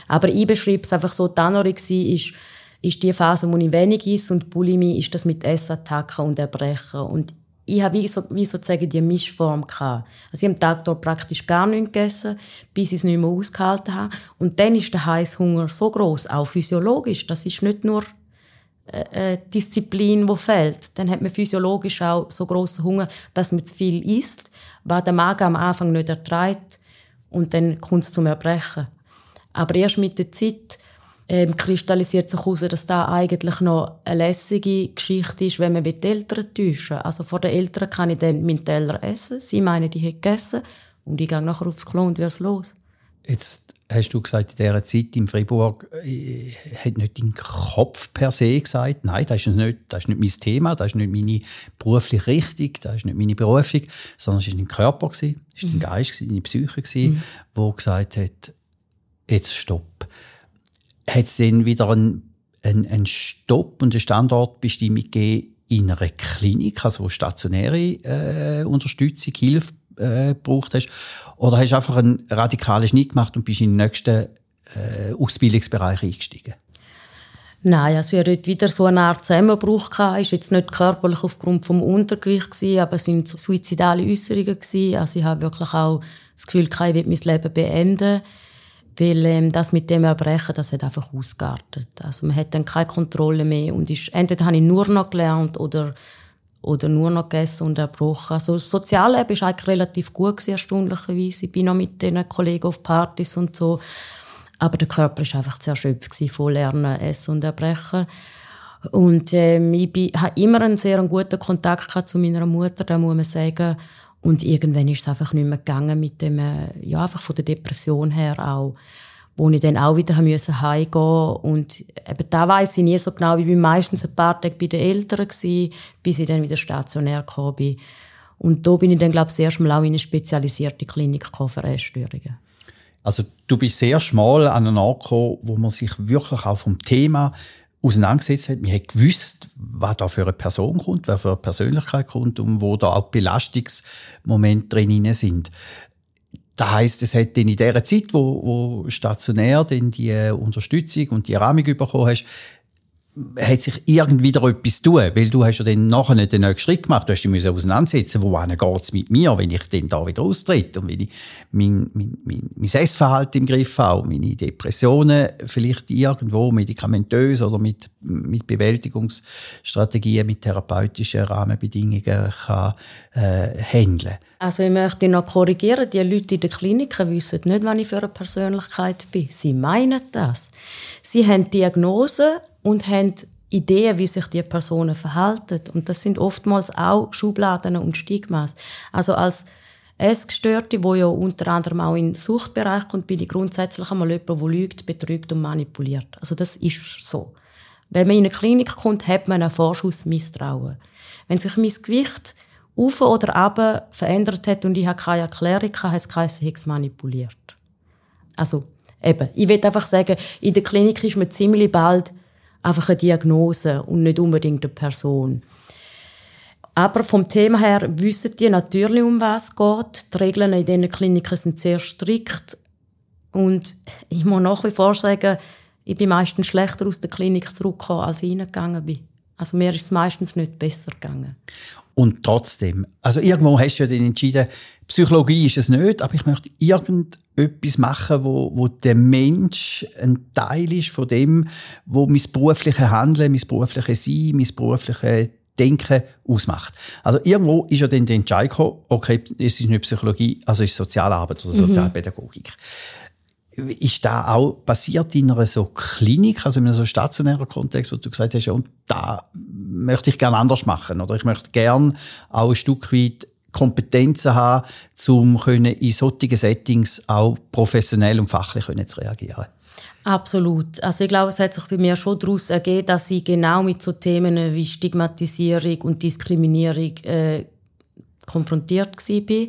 Aber ich beschreibe es einfach so, die Anorexie ist, ist die Phase, wo ich wenig ist und Bulimie ist das mit Essattacken und Erbrechen. Und ich habe wie, so, wie sozusagen die Mischform gehabt. Also ich habe am Tag dort praktisch gar nichts gegessen, bis ich es nicht mehr ausgehalten habe. Und dann ist der Heißhunger so groß, auch physiologisch. Das ist nicht nur äh, Disziplin, wo fehlt. Dann hat man physiologisch auch so großen Hunger, dass man zu viel isst, was der Magen am Anfang nicht erträgt und dann kommt es zum Erbrechen. Aber erst mit der Zeit ähm, kristallisiert sich heraus, dass da eigentlich noch eine lässige Geschichte ist, wenn man die Eltern täuschen Also vor den Eltern kann ich dann meinen Teller essen, sie meinen, die hätten gegessen und ich gehe nachher aufs Klo und es los. Jetzt hast du gesagt, in dieser Zeit in Fribourg äh, hat nicht dein Kopf per se gesagt, nein, das ist, nicht, das ist nicht mein Thema, das ist nicht meine berufliche Richtung, das ist nicht meine Berufung, sondern es war dein Körper, es war mhm. dein Geist, deine Psyche, mhm. wo gesagt hat, jetzt stopp. Hat es dann wieder einen, einen, einen Stopp und eine Standortbestimmung gegeben in einer Klinik, also stationäre äh, Unterstützung, Hilfe äh, gebraucht hast? Oder hast du einfach einen radikalen Schnitt gemacht und bist in den nächsten äh, Ausbildungsbereich eingestiegen? Nein, also ich hatte wieder so eine Art Zusammenbruch. Es war jetzt nicht körperlich aufgrund des Untergewichts, aber es waren suizidale Äußerungen. Also ich habe wirklich auch das Gefühl, ich will mein Leben beenden. Weil ähm, das mit dem Erbrechen, das hat einfach ausgeartet. Also man hat dann keine Kontrolle mehr und ist, entweder habe ich nur noch gelernt oder oder nur noch gegessen und erbrochen. Also das Sozialleben war eigentlich relativ gut, gewesen, erstaunlicherweise. Ich bin noch mit den Kollegen auf Partys und so. Aber der Körper war einfach zu erschöpft von Lernen, Essen und Erbrechen. Und ähm, ich habe immer einen sehr guten Kontakt zu meiner Mutter, da muss man sagen. Und irgendwann ist es einfach nicht mehr gegangen mit dem, äh, ja, einfach von der Depression her auch wo ich dann auch wieder musste heimgehen und eben da weiss ich nie so genau, ich meistens ein paar Tage bei den Eltern gewesen, bis ich dann wieder stationär gekommen bin. Und da bin ich dann, glaube ich, das erste Mal auch in eine spezialisierte Klinik für Essstörungen. Also du bist sehr schmal an einen Ort gekommen, wo man sich wirklich auch vom Thema auseinandergesetzt hat. Man hat gewusst, was da für eine Person kommt, was für eine Persönlichkeit kommt und wo da auch Belastungsmomente drin sind. Das heisst, es hat in der Zeit, wo, wo stationär denn die Unterstützung und die Rahmung bekommen hast, hat sich irgendwie wieder etwas tun, weil du hast ja dann nachher nicht den nächsten Schritt gemacht, du hast dich auseinandersetzen, wo geht es mit mir, wenn ich dann da wieder austritt und wenn ich mein, mein, mein, mein Essverhalten im Griff habe, meine Depressionen vielleicht irgendwo medikamentös oder mit, mit Bewältigungsstrategien, mit therapeutischen Rahmenbedingungen kann äh, handeln. Also ich möchte noch korrigieren, die Leute in den Kliniken wissen nicht, was ich für eine Persönlichkeit bin. Sie meinen das. Sie haben Diagnosen und haben Ideen, wie sich die Personen verhalten. Und das sind oftmals auch Schubladen und Stigmas. Also als Essgestörte, wo ja unter anderem auch in den Suchtbereich kommt, bin ich grundsätzlich einmal jemand, der lügt, betrügt und manipuliert. Also das ist so. Wenn man in eine Klinik kommt, hat man einen Vorschussmisstrauen. Wenn sich mein Gewicht auf oder ab verändert hat und ich habe keine Erklärung, hat es geheißen, ich manipuliert. Also, eben, ich will einfach sagen, in der Klinik ist man ziemlich bald einfach eine Diagnose und nicht unbedingt eine Person. Aber vom Thema her wissen die natürlich, um was es geht. Die Regeln in diesen Kliniken sind sehr strikt. Und ich muss nach wie vor sagen, ich bin meistens schlechter aus der Klinik zurückgekommen, als ich reingegangen bin. Also mir ist es meistens nicht besser gegangen. Und trotzdem, also irgendwo hast du ja dann entschieden, Psychologie ist es nicht, aber ich möchte irgendetwas machen, wo, wo der Mensch ein Teil ist von dem, wo mein berufliches Handeln, mein berufliches Sein, mein berufliches Denken ausmacht. Also irgendwo ist ja dann der Entscheid gekommen, okay, es ist nicht Psychologie, also es ist Sozialarbeit oder mhm. Ist da auch passiert in einer so Klinik, also in einem so stationären Kontext, wo du gesagt hast, ja, und da möchte ich gerne anders machen oder ich möchte gerne auch ein Stück weit Kompetenzen haben, um in solchen Settings auch professionell und fachlich zu reagieren. Absolut. Also ich glaube, es hat sich bei mir schon daraus ergeben, dass ich genau mit so Themen wie Stigmatisierung und Diskriminierung äh, konfrontiert war.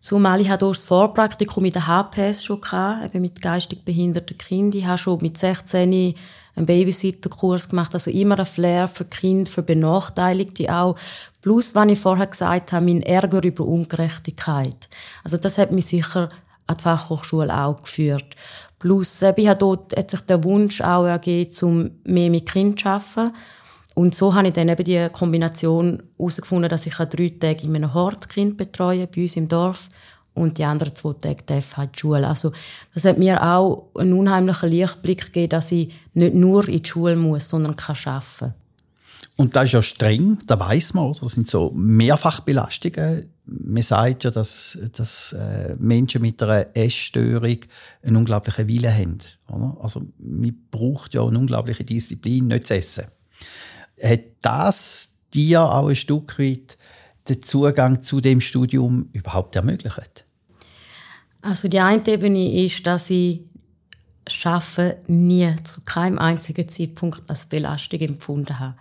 Zumal ich das Vorpraktikum mit der HPS schon hatte, eben mit geistig behinderten Kindern. Ich habe schon mit 16 einen Babysitterkurs gemacht, also immer ein Flair für Kinder, für Benachteiligte auch. Plus, was ich vorher gesagt habe, mein Ärger über Ungerechtigkeit. Also das hat mich sicher an die Fachhochschule auch geführt. Plus, ich habe dort hat sich der Wunsch auch ergeben, um mehr mit Kindern zu arbeiten. Und so habe ich dann eben die Kombination herausgefunden, dass ich drei Tage in einem Hortkind betreue, bei uns im Dorf, und die anderen zwei Tage darf halt die Schule. Also, das hat mir auch einen unheimlichen Lichtblick gegeben, dass ich nicht nur in die Schule muss, sondern kann arbeiten. Und das ist ja streng, da weiß man, oder? Das sind so Mehrfachbelastungen. Man sagt ja, dass, dass äh, Menschen mit einer Essstörung einen unglaublichen Willen haben. Oder? Also, man braucht ja eine unglaubliche Disziplin, nicht zu essen hat das dir auch ein Stück weit den Zugang zu dem Studium überhaupt ermöglicht? Also die eine Ebene ist, dass ich Schaffen nie zu keinem einzigen Zeitpunkt als Belastung empfunden habe.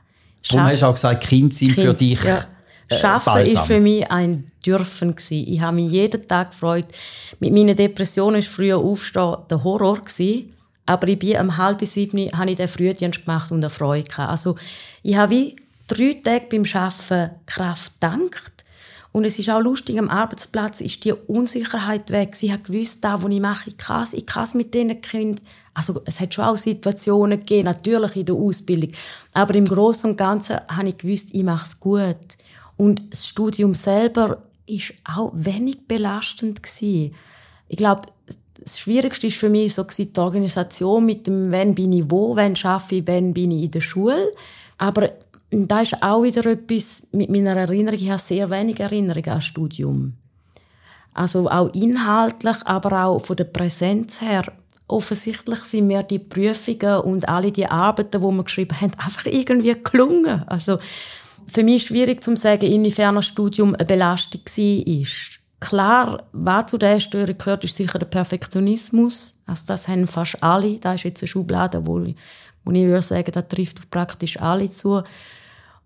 Darum hast du auch gesagt, Kind sind kind, für dich. Ja. Äh, Schaffen war für mich ein Dürfen gewesen. Ich habe mich jeden Tag gefreut. Mit meiner Depression war früher aufstehen der Horror gewesen. Aber ich bin um halb sieben habe ich den Frühdienst gemacht und eine Freude gehabt. Also, ich habe wie drei Tage beim Arbeiten Kraft gedankt. Und es ist auch lustig, am Arbeitsplatz ist die Unsicherheit weg. Sie hat gewusst, da, wo ich mache, ich kann es, ich kann es mit diesen Kindern. Also, es hat schon auch Situationen gegeben, natürlich in der Ausbildung. Aber im Großen und Ganzen habe ich gewusst, ich mache es gut. Und das Studium selber ist auch wenig belastend gewesen. Ich glaube, das Schwierigste ist für mich so die Organisation mit dem, wann bin ich wo, wann schaffe ich, wann bin ich in der Schule. Aber da ist auch wieder etwas mit meiner Erinnerung. Ich habe sehr wenig Erinnerungen an das Studium. Also auch inhaltlich, aber auch von der Präsenz her. Offensichtlich sind mir die Prüfungen und alle die Arbeiten, die wir geschrieben haben, einfach irgendwie gelungen. Also für mich ist schwierig zu sagen, inwiefern das Studium eine Belastung war. Klar, was zu dieser Störung gehört, ist sicher der Perfektionismus. Also das haben fast alle. Da ist jetzt eine Schublade, wo, wo ich würde sagen, das trifft praktisch alle zu.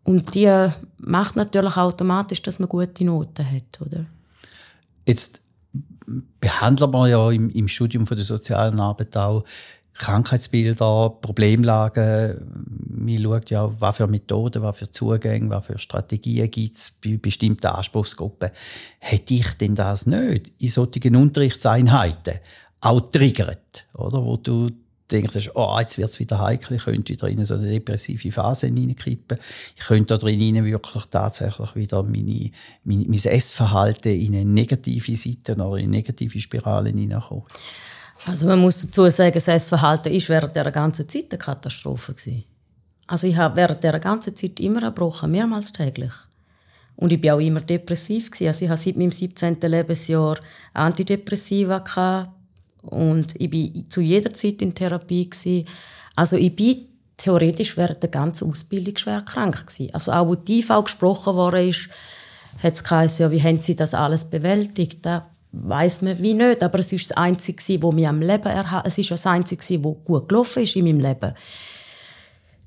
Und die macht natürlich automatisch, dass man gute Noten hat, oder? Jetzt behandelt man ja im, im Studium von der sozialen Arbeit auch Krankheitsbilder, Problemlagen. Man schaut ja, was für Methoden, was für Zugänge, was für Strategien gibt es bei bestimmten Anspruchsgruppen. Hätte ich denn das nicht in solchen Unterrichtseinheiten auch triggert, oder? Wo du denkst, oh, jetzt wird es wieder heikel, ich könnte wieder in so eine depressive Phase hineinkippen. Ich könnte da drin wirklich tatsächlich wieder meine, meine, mein Essverhalten in eine negative Seite oder in negative Spirale hineinkommen. Also man muss dazu sagen, das Essverhalten ist während der ganzen Zeit eine Katastrophe gewesen. Also ich habe während der ganzen Zeit immer erbrochen, mehrmals täglich. Und ich war auch immer depressiv gewesen. Also ich habe seit meinem 17. Lebensjahr Antidepressiva gehabt und ich war zu jeder Zeit in Therapie gewesen. Also ich bin theoretisch während der ganzen Ausbildung schwer krank gewesen. Also auch wo die IV gesprochen worden ist, hat es geheißen, ja, wie haben Sie das alles bewältigt? weiß man wie nicht, aber es ist das Einzige, wo mir am Leben erhalten. Es ist das Einzige, wo gut gelaufen ist in meinem Leben.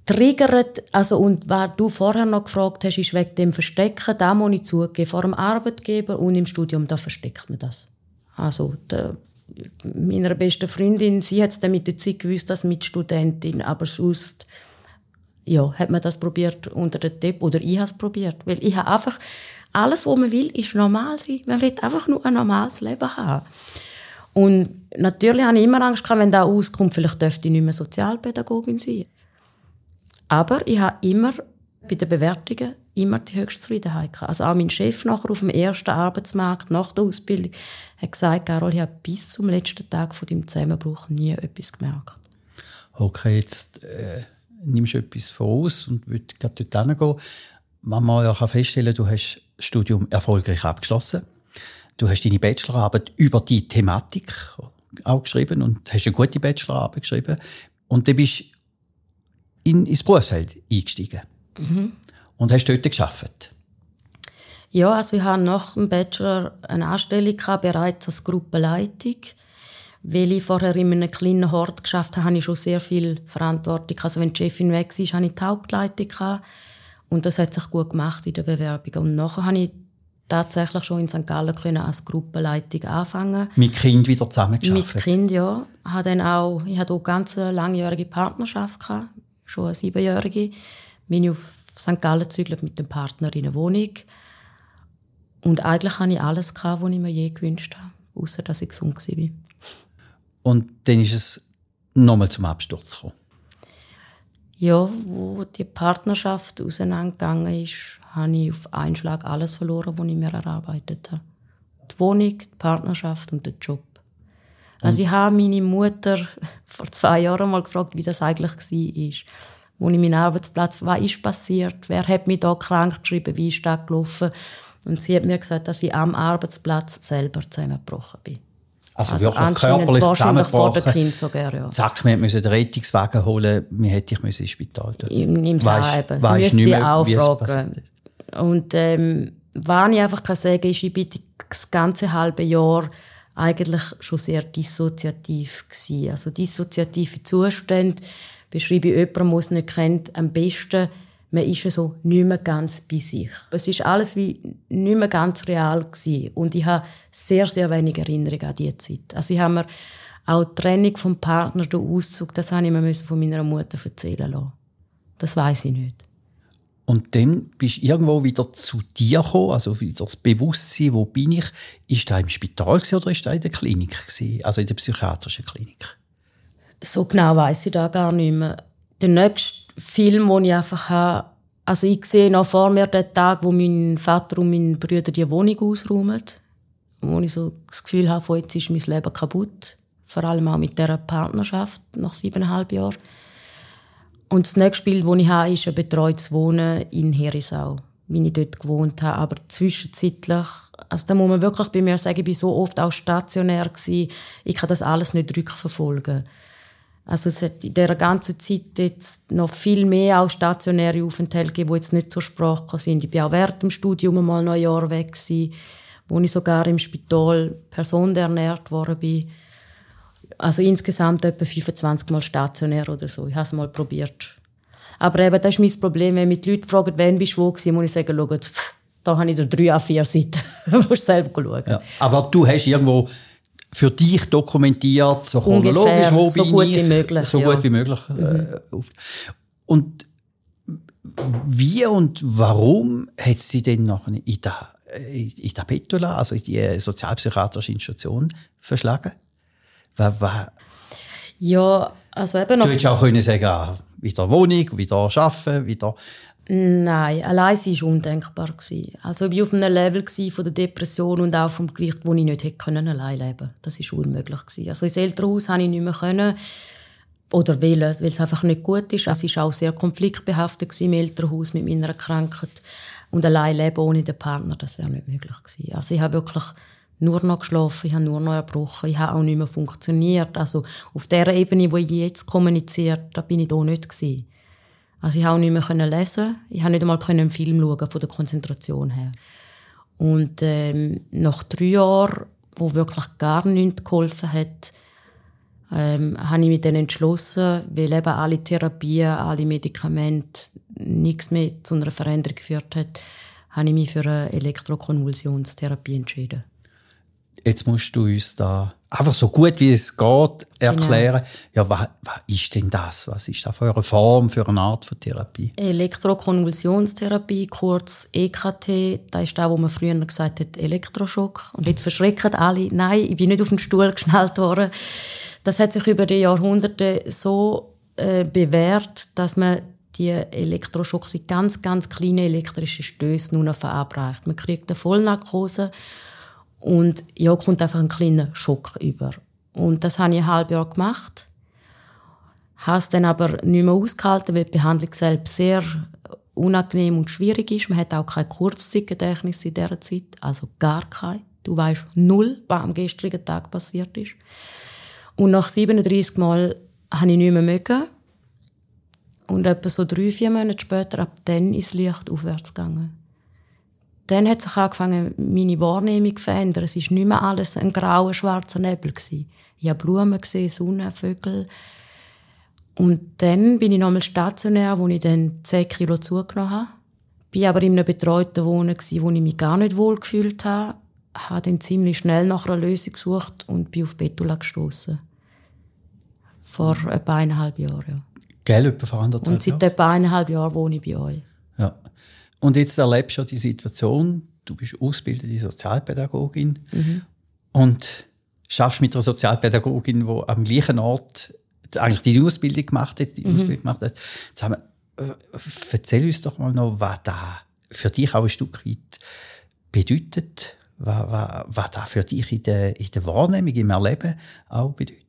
Triggert, also und was du vorher noch gefragt hast, ist wegen dem Verstecken, da muss ich zugeben, vor dem Arbeitgeber und im Studium, da versteckt man das. Also der, meiner besten Freundin, sie hat es dann mit der Zeit gewusst, dass Mitstudentin, aber sonst ja, hat man das probiert unter der Depp oder ich habe es probiert, weil ich habe einfach alles, was man will, ist normal sein. Man will einfach nur ein normales Leben haben. Und natürlich habe ich immer Angst gehabt, wenn da auskommt, vielleicht dürfte ich nicht mehr Sozialpädagogin sein. Aber ich habe immer bei den Bewertungen immer die höchste Zufriedenheit. Also auch mein Chef nachher auf dem ersten Arbeitsmarkt nach der Ausbildung hat gesagt, Carol, ich habe bis zum letzten Tag von deinem Zusammenbruch nie etwas gemerkt. Okay, jetzt äh, nimmst du etwas voraus und würdest gerade dort hingehen man ja feststellen kann, du hast das Studium erfolgreich abgeschlossen. Du hast deine Bachelorarbeit über die Thematik auch geschrieben und hast eine gute Bachelorarbeit geschrieben. Und dann bist in, ins Berufsfeld eingestiegen. Mhm. Und hast dort geschafft. Ja, also ich habe nach dem Bachelor eine Anstellung gehabt, bereits als Gruppenleitung. Weil ich vorher in einem kleinen Hort geschafft habe, habe ich schon sehr viel Verantwortung. Also wenn die Chefin weg war, hatte ich die Hauptleitung. Gehabt. Und das hat sich gut gemacht in der Bewerbung. Und nachher habe ich tatsächlich schon in St. Gallen können als Gruppenleitung anfangen. Mit Kind wieder zusammengearbeitet? Mit Kind, ja. Ich hatte dann auch, ich hatte auch eine ganz langjährige Partnerschaft gehabt, schon eine siebenjährige. Bin ich auf St. Gallen gezügelt mit dem Partner in einer Wohnung. Und eigentlich hatte ich alles, gehabt, was ich mir je gewünscht habe, außer dass ich gesund war. Und dann ist es nochmal zum Absturz gekommen. Ja, wo die Partnerschaft auseinandergegangen ist, habe ich auf einen Schlag alles verloren, was ich mir erarbeitet habe. Die Wohnung, die Partnerschaft und den Job. Also ich habe meine Mutter vor zwei Jahren mal gefragt, wie das eigentlich war. Wo ich meinen Arbeitsplatz, was ist passiert, wer hat mich da krank geschrieben, wie ist das gelaufen. Und sie hat mir gesagt, dass ich am Arbeitsplatz selber zusammengebrochen bin. Also, also wirklich körperlich zusammengebrochen. vor Kind sogar, ja. Zack, wir mussten den Rettungswagen holen, wir hätten dich ins Spital tun. Im, im weißt, weißt nicht mehr, auch fragen. Und ähm, was ich einfach kann sagen ist, ich bin das ganze halbe Jahr eigentlich schon sehr dissoziativ gewesen. Also dissoziative Zustände beschreibe ich jemandem, der es nicht kennt, am besten – man ist so nicht mehr ganz bei sich. Es ist alles wie nicht mehr ganz real gewesen. und ich habe sehr, sehr wenig Erinnerungen an diese Zeit. Also ich habe mir auch die Trennung vom Partner, den Auszug, das habe ich mir von meiner Mutter erzählen lassen. Das weiß ich nicht. Und dann bist du irgendwo wieder zu dir gekommen, also wieder das Bewusstsein, wo bin ich? Ist da im Spital oder ist da in der Klinik gewesen? also in der psychiatrischen Klinik? So genau weiß ich da gar nicht mehr. Der nächste Film, wo ich einfach habe, also ich sehe noch vor mir den Tag, wo mein Vater und mein Brüder die Wohnung ausräumen, wo ich so das Gefühl habe, von jetzt ist mein Leben kaputt. Vor allem auch mit dieser Partnerschaft nach siebeneinhalb Jahren. Und das nächste Bild, das ich habe, ist ein betreutes Wohnen in Herisau, wie ich dort gewohnt habe. Aber zwischenzeitlich, also da muss man wirklich bei mir sagen, ich war so oft auch stationär gewesen, ich kann das alles nicht rückverfolgen. Also es hat in dieser ganzen Zeit jetzt noch viel mehr auch stationäre Aufenthalte gegeben, die jetzt nicht zur Sprache sind. Ich bin auch während dem Studium mal noch ein Jahr weg gewesen, wo ich sogar im Spital personenernährt worden bin. Also insgesamt etwa 25 Mal stationär oder so. Ich habe es mal probiert. Aber eben, das ist mein Problem, wenn mich die Leute fragen, wann bist du wo gewesen, muss ich sagen, schau, da habe ich drei a vier Seiten. du musst selber schauen. Ja, aber du hast irgendwo für dich dokumentiert, so chronologisch, wo so bin gut ich, wie möglich, so ja. gut wie möglich. Äh, mhm. und wie und warum hat sie denn noch in der, in der Petula, also in die sozialpsychiatrische Institution, verschlagen? Was, was? Ja, also eben noch... Du hättest auch können sagen, ah, wieder Wohnung, wieder arbeiten, wieder... Nein, allein war undenkbar. Also ich war auf einem Level von der Depression und auch vom Gewicht, wo ich nicht hätte allein leben konnte. Das war unmöglich. Also ins Elternhaus konnte ich nicht mehr. Können. Oder wählen, weil es einfach nicht gut ist. Also es war auch sehr konfliktbehaftet im Elternhaus mit meiner Krankheit. Und allein leben ohne den Partner, das wäre nicht möglich gewesen. Also ich habe wirklich nur noch geschlafen, ich habe nur noch erbrochen, ich habe auch nicht mehr funktioniert. Also auf der Ebene, wo ich jetzt kommuniziere, da bin ich da nicht gewesen. Also ich konnte nicht mehr lesen. Ich konnte nicht einmal einen Film schauen, von der Konzentration her. Und ähm, nach drei Jahren, wo wirklich gar nichts geholfen hat, ähm, habe ich mich dann entschlossen, weil eben alle Therapien, alle Medikamente nichts mehr zu einer Veränderung geführt hat, habe ich mich für eine Elektrokonvulsionstherapie entschieden. Jetzt musst du uns da einfach so gut wie es geht erklären. Genau. Ja, was, was ist denn das? Was ist das für eine Form, für eine Art von Therapie? Elektrokonvulsionstherapie, kurz EKT, das ist das, wo man früher gesagt hat, Elektroschock. Und jetzt verschrecken alle, nein, ich bin nicht auf den Stuhl geschnallt worden. Das hat sich über die Jahrhunderte so äh, bewährt, dass man die Elektroschocks in ganz, ganz kleine elektrische Stöße nur noch verabreicht. Man kriegt eine Vollnarkose und ja, kommt einfach ein kleiner Schock über. Und das habe ich ein halbes Jahr gemacht. Habe es dann aber nicht mehr ausgehalten, weil die Behandlung selbst sehr unangenehm und schwierig ist. Man hat auch kein Kurzzeitgedächtnis in dieser Zeit, also gar kein. Du weißt null, was am gestrigen Tag passiert ist. Und nach 37 Mal habe ich nicht mehr mögen. Und etwa so drei, vier Monate später, ab dann ist das Licht aufwärts gegangen. Dann hat sich angefangen, meine Wahrnehmung zu verändern. Es war nicht mehr alles ein grauer, schwarzer Nebel. Ich habe Blumen gesehen, Sonne, Vögel. Und dann bin ich nochmal stationär, wo ich dann 10 Kilo zugenommen habe. Bin aber in einem betreuten Wohnen, wo ich mich gar nicht wohl gefühlt habe. Habe dann ziemlich schnell nach einer Lösung gesucht und bin auf Betula gestoßen. Vor etwa eineinhalb Jahren, ja. Gell, etwa vor anderthalb Und seit etwa eineinhalb Jahren wohne ich bei euch. Und jetzt erlebst du die Situation, du bist ausgebildete Sozialpädagogin Mhm. und schaffst mit einer Sozialpädagogin, die am gleichen Ort eigentlich die Ausbildung gemacht hat, Mhm. die Ausbildung gemacht hat, zusammen. Äh, Erzähl uns doch mal noch, was da für dich auch ein Stück weit bedeutet, was, was, was da für dich in der, in der Wahrnehmung, im Erleben auch bedeutet.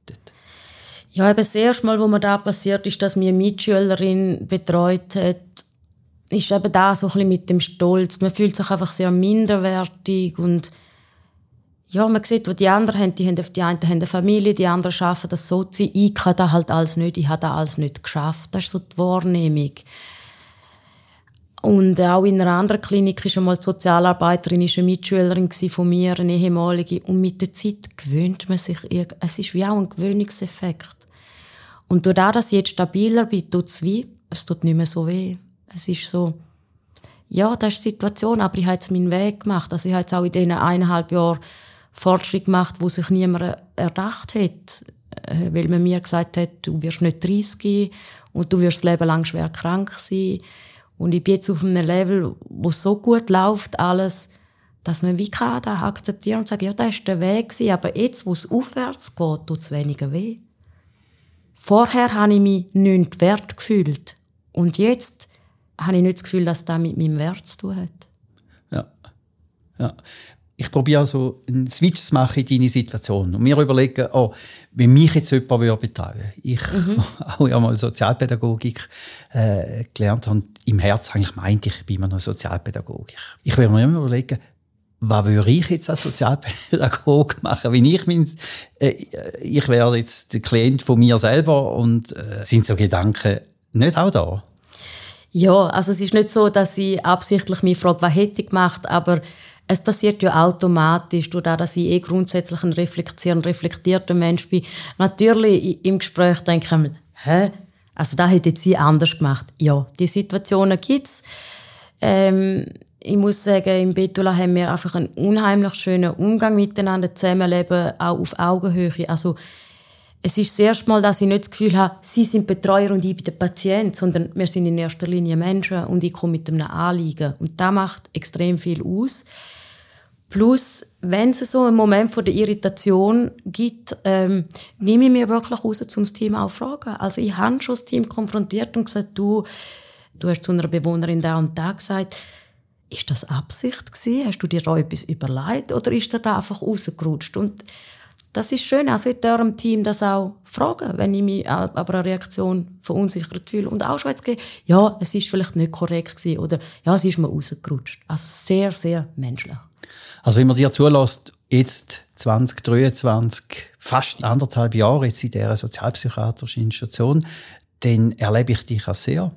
Ja, eben das erste Mal, wo mir da passiert ist, dass mir eine Mitschülerin betreut hat, ist eben da so ein bisschen mit dem Stolz. Man fühlt sich einfach sehr minderwertig und ja, man sieht, was die anderen haben. Die, haben die einen haben eine Familie, die anderen schaffen das so zu. Ich kann das halt alles nicht, ich habe das alles nicht geschafft. Das ist so die Wahrnehmung. Und auch in einer anderen Klinik ist einmal die Sozialarbeiterin ist eine Mitschülerin von mir, eine ehemalige. Und mit der Zeit gewöhnt man sich. Es ist wie auch ein Gewöhnungseffekt. Und durch das, dass ich jetzt stabiler bin, tut es wie, es tut nicht mehr so weh. Es ist so, ja, das ist die Situation, aber ich habe jetzt meinen Weg gemacht. Also ich habe jetzt auch in diesen eineinhalb Jahren Fortschritt gemacht, wo sich niemand erdacht hat. Äh, Weil man mir gesagt hat, du wirst nicht 30 und du wirst das Leben lang schwer krank sein. Und ich bin jetzt auf einem Level, wo so gut läuft alles, dass man wie kann das akzeptieren und sagen, ja, das ist der Weg gewesen, aber jetzt, wo es aufwärts geht, tut es weniger weh. Vorher habe ich mich nicht wert gefühlt. Und jetzt habe ich nicht das Gefühl, dass das mit meinem Wert zu tun hat. Ja. ja. Ich probiere also einen Switch zu machen in deine Situation. Und mir überlegen, oh, wenn mich jetzt jemand würde betreuen ich auch ja mal Sozialpädagogik äh, gelernt habe, im Herzen eigentlich meinte ich, ich bin immer noch Sozialpädagog. Ich, ich würde mir immer überlegen, was würde ich jetzt als Sozialpädagog machen, wenn ich mein, äh, ich wäre jetzt der Klient von mir selber und äh, sind so Gedanken nicht auch da? Ja, also es ist nicht so, dass ich absichtlich mich frage, was hätte ich gemacht, aber es passiert ja automatisch, durch das, dass ich eh grundsätzlich ein reflektierender, reflektierter Mensch bin. Natürlich im Gespräch denke ich mir, hä? Also da hätte sie anders gemacht. Ja, die Situationen gibt's. Ähm, ich muss sagen, im Betula haben wir einfach einen unheimlich schönen Umgang miteinander, zusammenleben, auch auf Augenhöhe. Also es ist das erste Mal, dass ich nicht das Gefühl habe, Sie sind Betreuer und ich bin der Patient, sondern wir sind in erster Linie Menschen und ich komme mit einem Anliegen. Und das macht extrem viel aus. Plus, wenn es so einen Moment von der Irritation gibt, ähm, nehme ich mir wirklich raus, um das Team auch zu fragen. Also ich habe schon das Team konfrontiert und gesagt, du, du hast zu einer Bewohnerin da und da gesagt, ist das Absicht gewesen? Hast du dir da etwas überlegt oder ist dir da einfach rausgerutscht? Und das ist schön, also ich darf dem Team das auch fragen, wenn ich mich aber eine Reaktion verunsichert fühle. Und auch schon jetzt ja, es ist vielleicht nicht korrekt gewesen oder ja, es ist mir rausgerutscht. Also sehr, sehr menschlich. Also wenn man dir zulässt, jetzt 2023, fast anderthalb Jahre jetzt in dieser sozialpsychiatrischen Institution, dann erlebe ich dich als sehr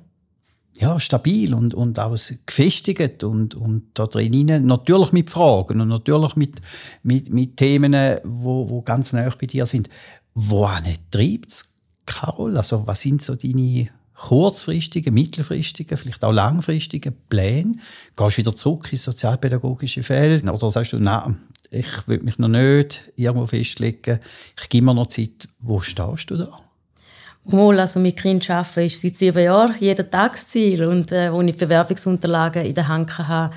ja, stabil und, und auch gefestigt und, und da drinnen natürlich mit Fragen und natürlich mit, mit, mit Themen, wo, wo ganz nah bei dir sind. Wohin treibt es, Carol? Also was sind so deine kurzfristigen, mittelfristigen, vielleicht auch langfristigen Pläne? Gehst du wieder zurück ins sozialpädagogische Feld? Oder sagst du, nein, ich will mich noch nicht irgendwo festlegen, ich gebe mir noch Zeit. Wo stehst du da? Mal, also mit Kind arbeiten ist seit sieben Jahren jeden Tag das Ziel. Und äh, als ich die Bewerbungsunterlagen in der Hand hatte,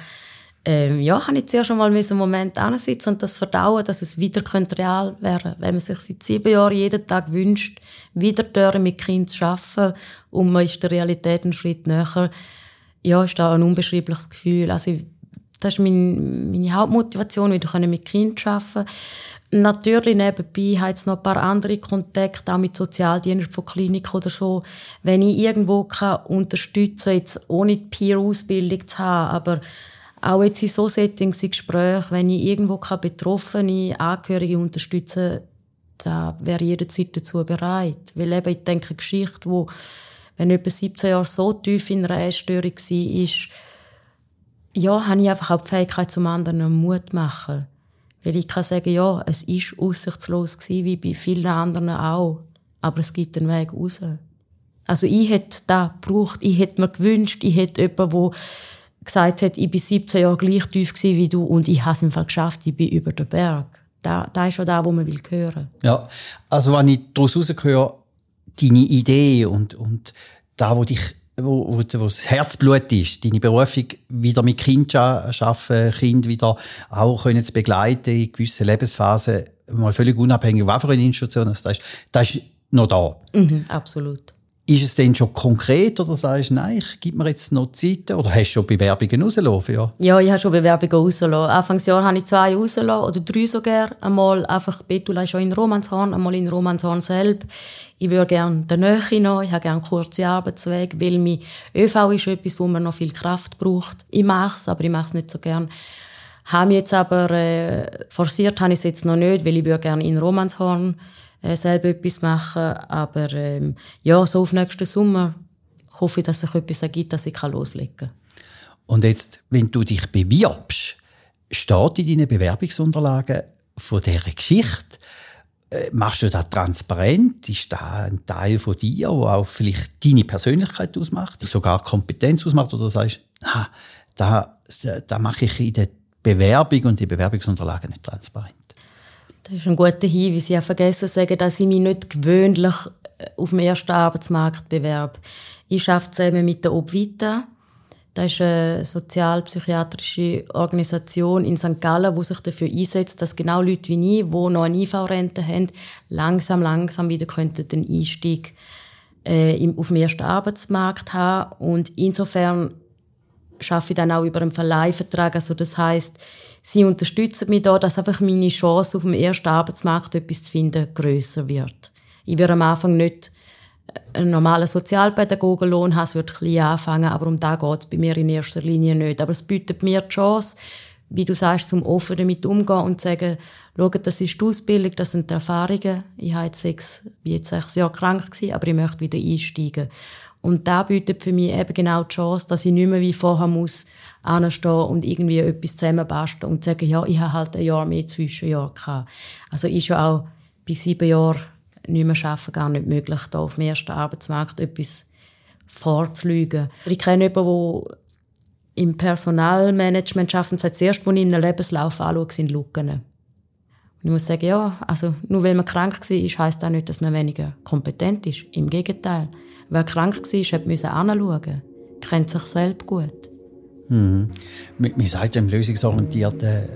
ähm, ja, habe ich zuerst schon mal einen Moment ansitzen und das verdauen, dass es wieder real werden. Wenn man sich seit sieben Jahren jeden Tag wünscht, wieder Türen mit Kind zu arbeiten und man ist der Realität einen Schritt näher, ja, ist da ein unbeschreibliches Gefühl. Also, das ist mein, meine Hauptmotivation, wieder mit Kind zu arbeiten. Natürlich nebenbei hat es noch ein paar andere Kontakte, auch mit Sozialdiensten von Kliniken oder so. Wenn ich irgendwo kann unterstützen jetzt ohne die Peer-Ausbildung zu haben, aber auch jetzt in so Settings, in Gesprächen, wenn ich irgendwo kann Betroffene, Angehörige unterstützen da wäre jederzeit dazu bereit. Weil eben, ich denke, eine Geschichte, wo, wenn jemand 17 Jahre so tief in einer Essstörung war, ja, habe ich einfach auch die Fähigkeit, zum anderen Mut zu machen. Weil ich kann sagen, ja, es ist aussichtslos gewesen, wie bei vielen anderen auch. Aber es gibt einen Weg raus. Also ich hätte da gebraucht, ich hätte mir gewünscht, ich hätte jemanden, der gesagt hat, ich bin 17 Jahre gleich tief wie du und ich habe es im Fall geschafft, ich bin über den Berg. Da, da ist schon da, wo man will hören. Ja, also wenn ich daraus höre, deine Idee und, und da, wo dich wo, wo, wo das Herzblut ist, deine Berufung, wieder mit Kind arbeiten, Kind wieder auch können zu begleiten in gewissen Lebensphasen, mal völlig unabhängig, was für eine Institution das ist, das ist noch da. Mhm, absolut. Ist es denn schon konkret oder sagst du, nein, ich gebe mir jetzt noch Zeit? Oder hast du schon Bewerbungen rausgelassen? Ja, ja ich habe schon Bewerbungen rausgelassen. Anfangsjahr habe ich zwei rausgelassen, oder drei sogar. Einmal einfach, Betula ist schon in Romanshorn, einmal in Romanshorn selbst. Ich würde gerne den Nähe noch, ich habe gerne kurze Arbeitswege, weil mein ÖV ist etwas, wo man noch viel Kraft braucht. Ich mache es, aber ich mache es nicht so gerne. Habe jetzt aber äh, forciert habe ich es jetzt noch nicht, weil ich würde gerne in Romanshorn äh, selber etwas machen. Aber ähm, ja, so auf nächsten Sommer hoffe ich, dass sich etwas ergibt, dass ich loslegen kann. Und jetzt, wenn du dich bewirbst, steht in deinen Bewerbungsunterlagen von dieser Geschichte, äh, machst du das transparent? Ist da ein Teil von dir, der auch vielleicht deine Persönlichkeit ausmacht, sogar Kompetenz ausmacht? Oder sagst du, ah, da, da mache ich in der Bewerbung und die Bewerbungsunterlagen nicht transparent? Das ist ein guter Hinweis. Ich habe vergessen zu sagen, dass ich mich nicht gewöhnlich äh, auf dem ersten Arbeitsmarkt bewerbe. Ich arbeite zusammen mit der Obvita. Das ist eine sozialpsychiatrische Organisation in St. Gallen, die sich dafür einsetzt, dass genau Leute wie ich, die noch eine IV-Rente haben, langsam, langsam wieder den Einstieg äh, auf dem ersten Arbeitsmarkt haben. Und insofern arbeite ich dann auch über einen Verleihvertrag. Also das heißt, sie unterstützen mich da, dass einfach meine Chance auf dem ersten Arbeitsmarkt etwas zu finden größer wird. Ich würde am Anfang nicht einen normalen Sozialpädagogenlohn haben, es wird klein anfangen, aber um da geht es bei mir in erster Linie nicht. Aber es bietet mir die Chance, wie du sagst, zum offen damit umgehen und zu sagen, schau, das ist die Ausbildung, das sind die Erfahrungen. Ich habe jetzt sechs, jetzt sechs Jahre krank gewesen, aber ich möchte wieder einsteigen. Und da bietet für mich eben genau die Chance, dass ich nicht mehr wie vorher muss anstehen und irgendwie etwas zusammenbasteln und sagen, ja, ich habe halt ein Jahr mehr Zwischenjahr gehabt. Also ist ja auch bei sieben Jahren nicht mehr arbeiten gar nicht möglich, da auf dem ersten Arbeitsmarkt etwas vorzulügen. Ich kenne jemanden, der im Personalmanagement arbeitet und sagt, das erste, was ich in einem Lebenslauf anschaue, sind Lücken. Ich muss sagen, ja, also nur weil man krank war, heisst das nicht, dass man weniger kompetent ist. Im Gegenteil. Wer krank war, musste anschauen. Kennt sich selbst gut. Mhm. Man sagt ja im lösungsorientierten äh,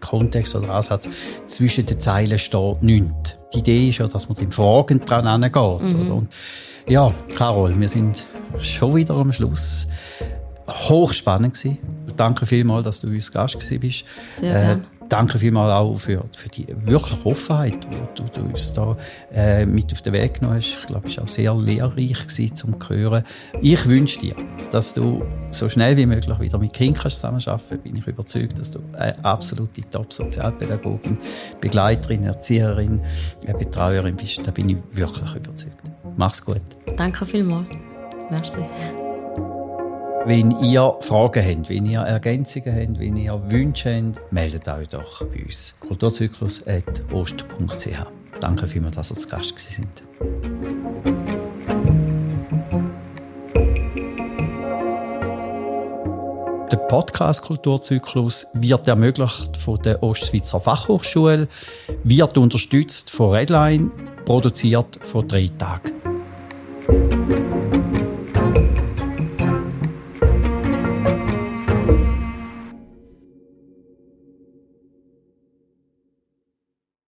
Kontext oder Ansatz, zwischen den Zeilen steht nichts. Die Idee ist ja, dass man den Fragen dran angeht. Mhm. Und ja, Carol, wir sind schon wieder am Schluss. Hochspannend gewesen. Danke vielmals, dass du uns Gast bist. Sehr gerne. Äh, danke vielmals auch für, für die wirkliche Offenheit, die du, du uns da äh, mit auf den Weg genommen hast. Ich glaube, es war auch sehr lehrreich gewesen, zum zu hören. Ich wünsche dir, dass du so schnell wie möglich wieder mit Kindern zusammenarbeiten. Bin ich überzeugt, dass du eine absolute Top-Sozialpädagogin, Begleiterin, Erzieherin, Betreuerin bist. Da bin ich wirklich überzeugt. Mach's gut. Danke vielmals. Merci. Wenn ihr Fragen habt, wenn ihr Ergänzungen habt, wenn ihr Wünsche habt, meldet euch doch bei uns. kulturzyklus.ost.ch Danke vielmals, dass ihr zu Gast sind. Der Podcast Kulturzyklus wird ermöglicht von der Ostschweizer Fachhochschule, wird unterstützt von Redline, produziert von drei Tagen.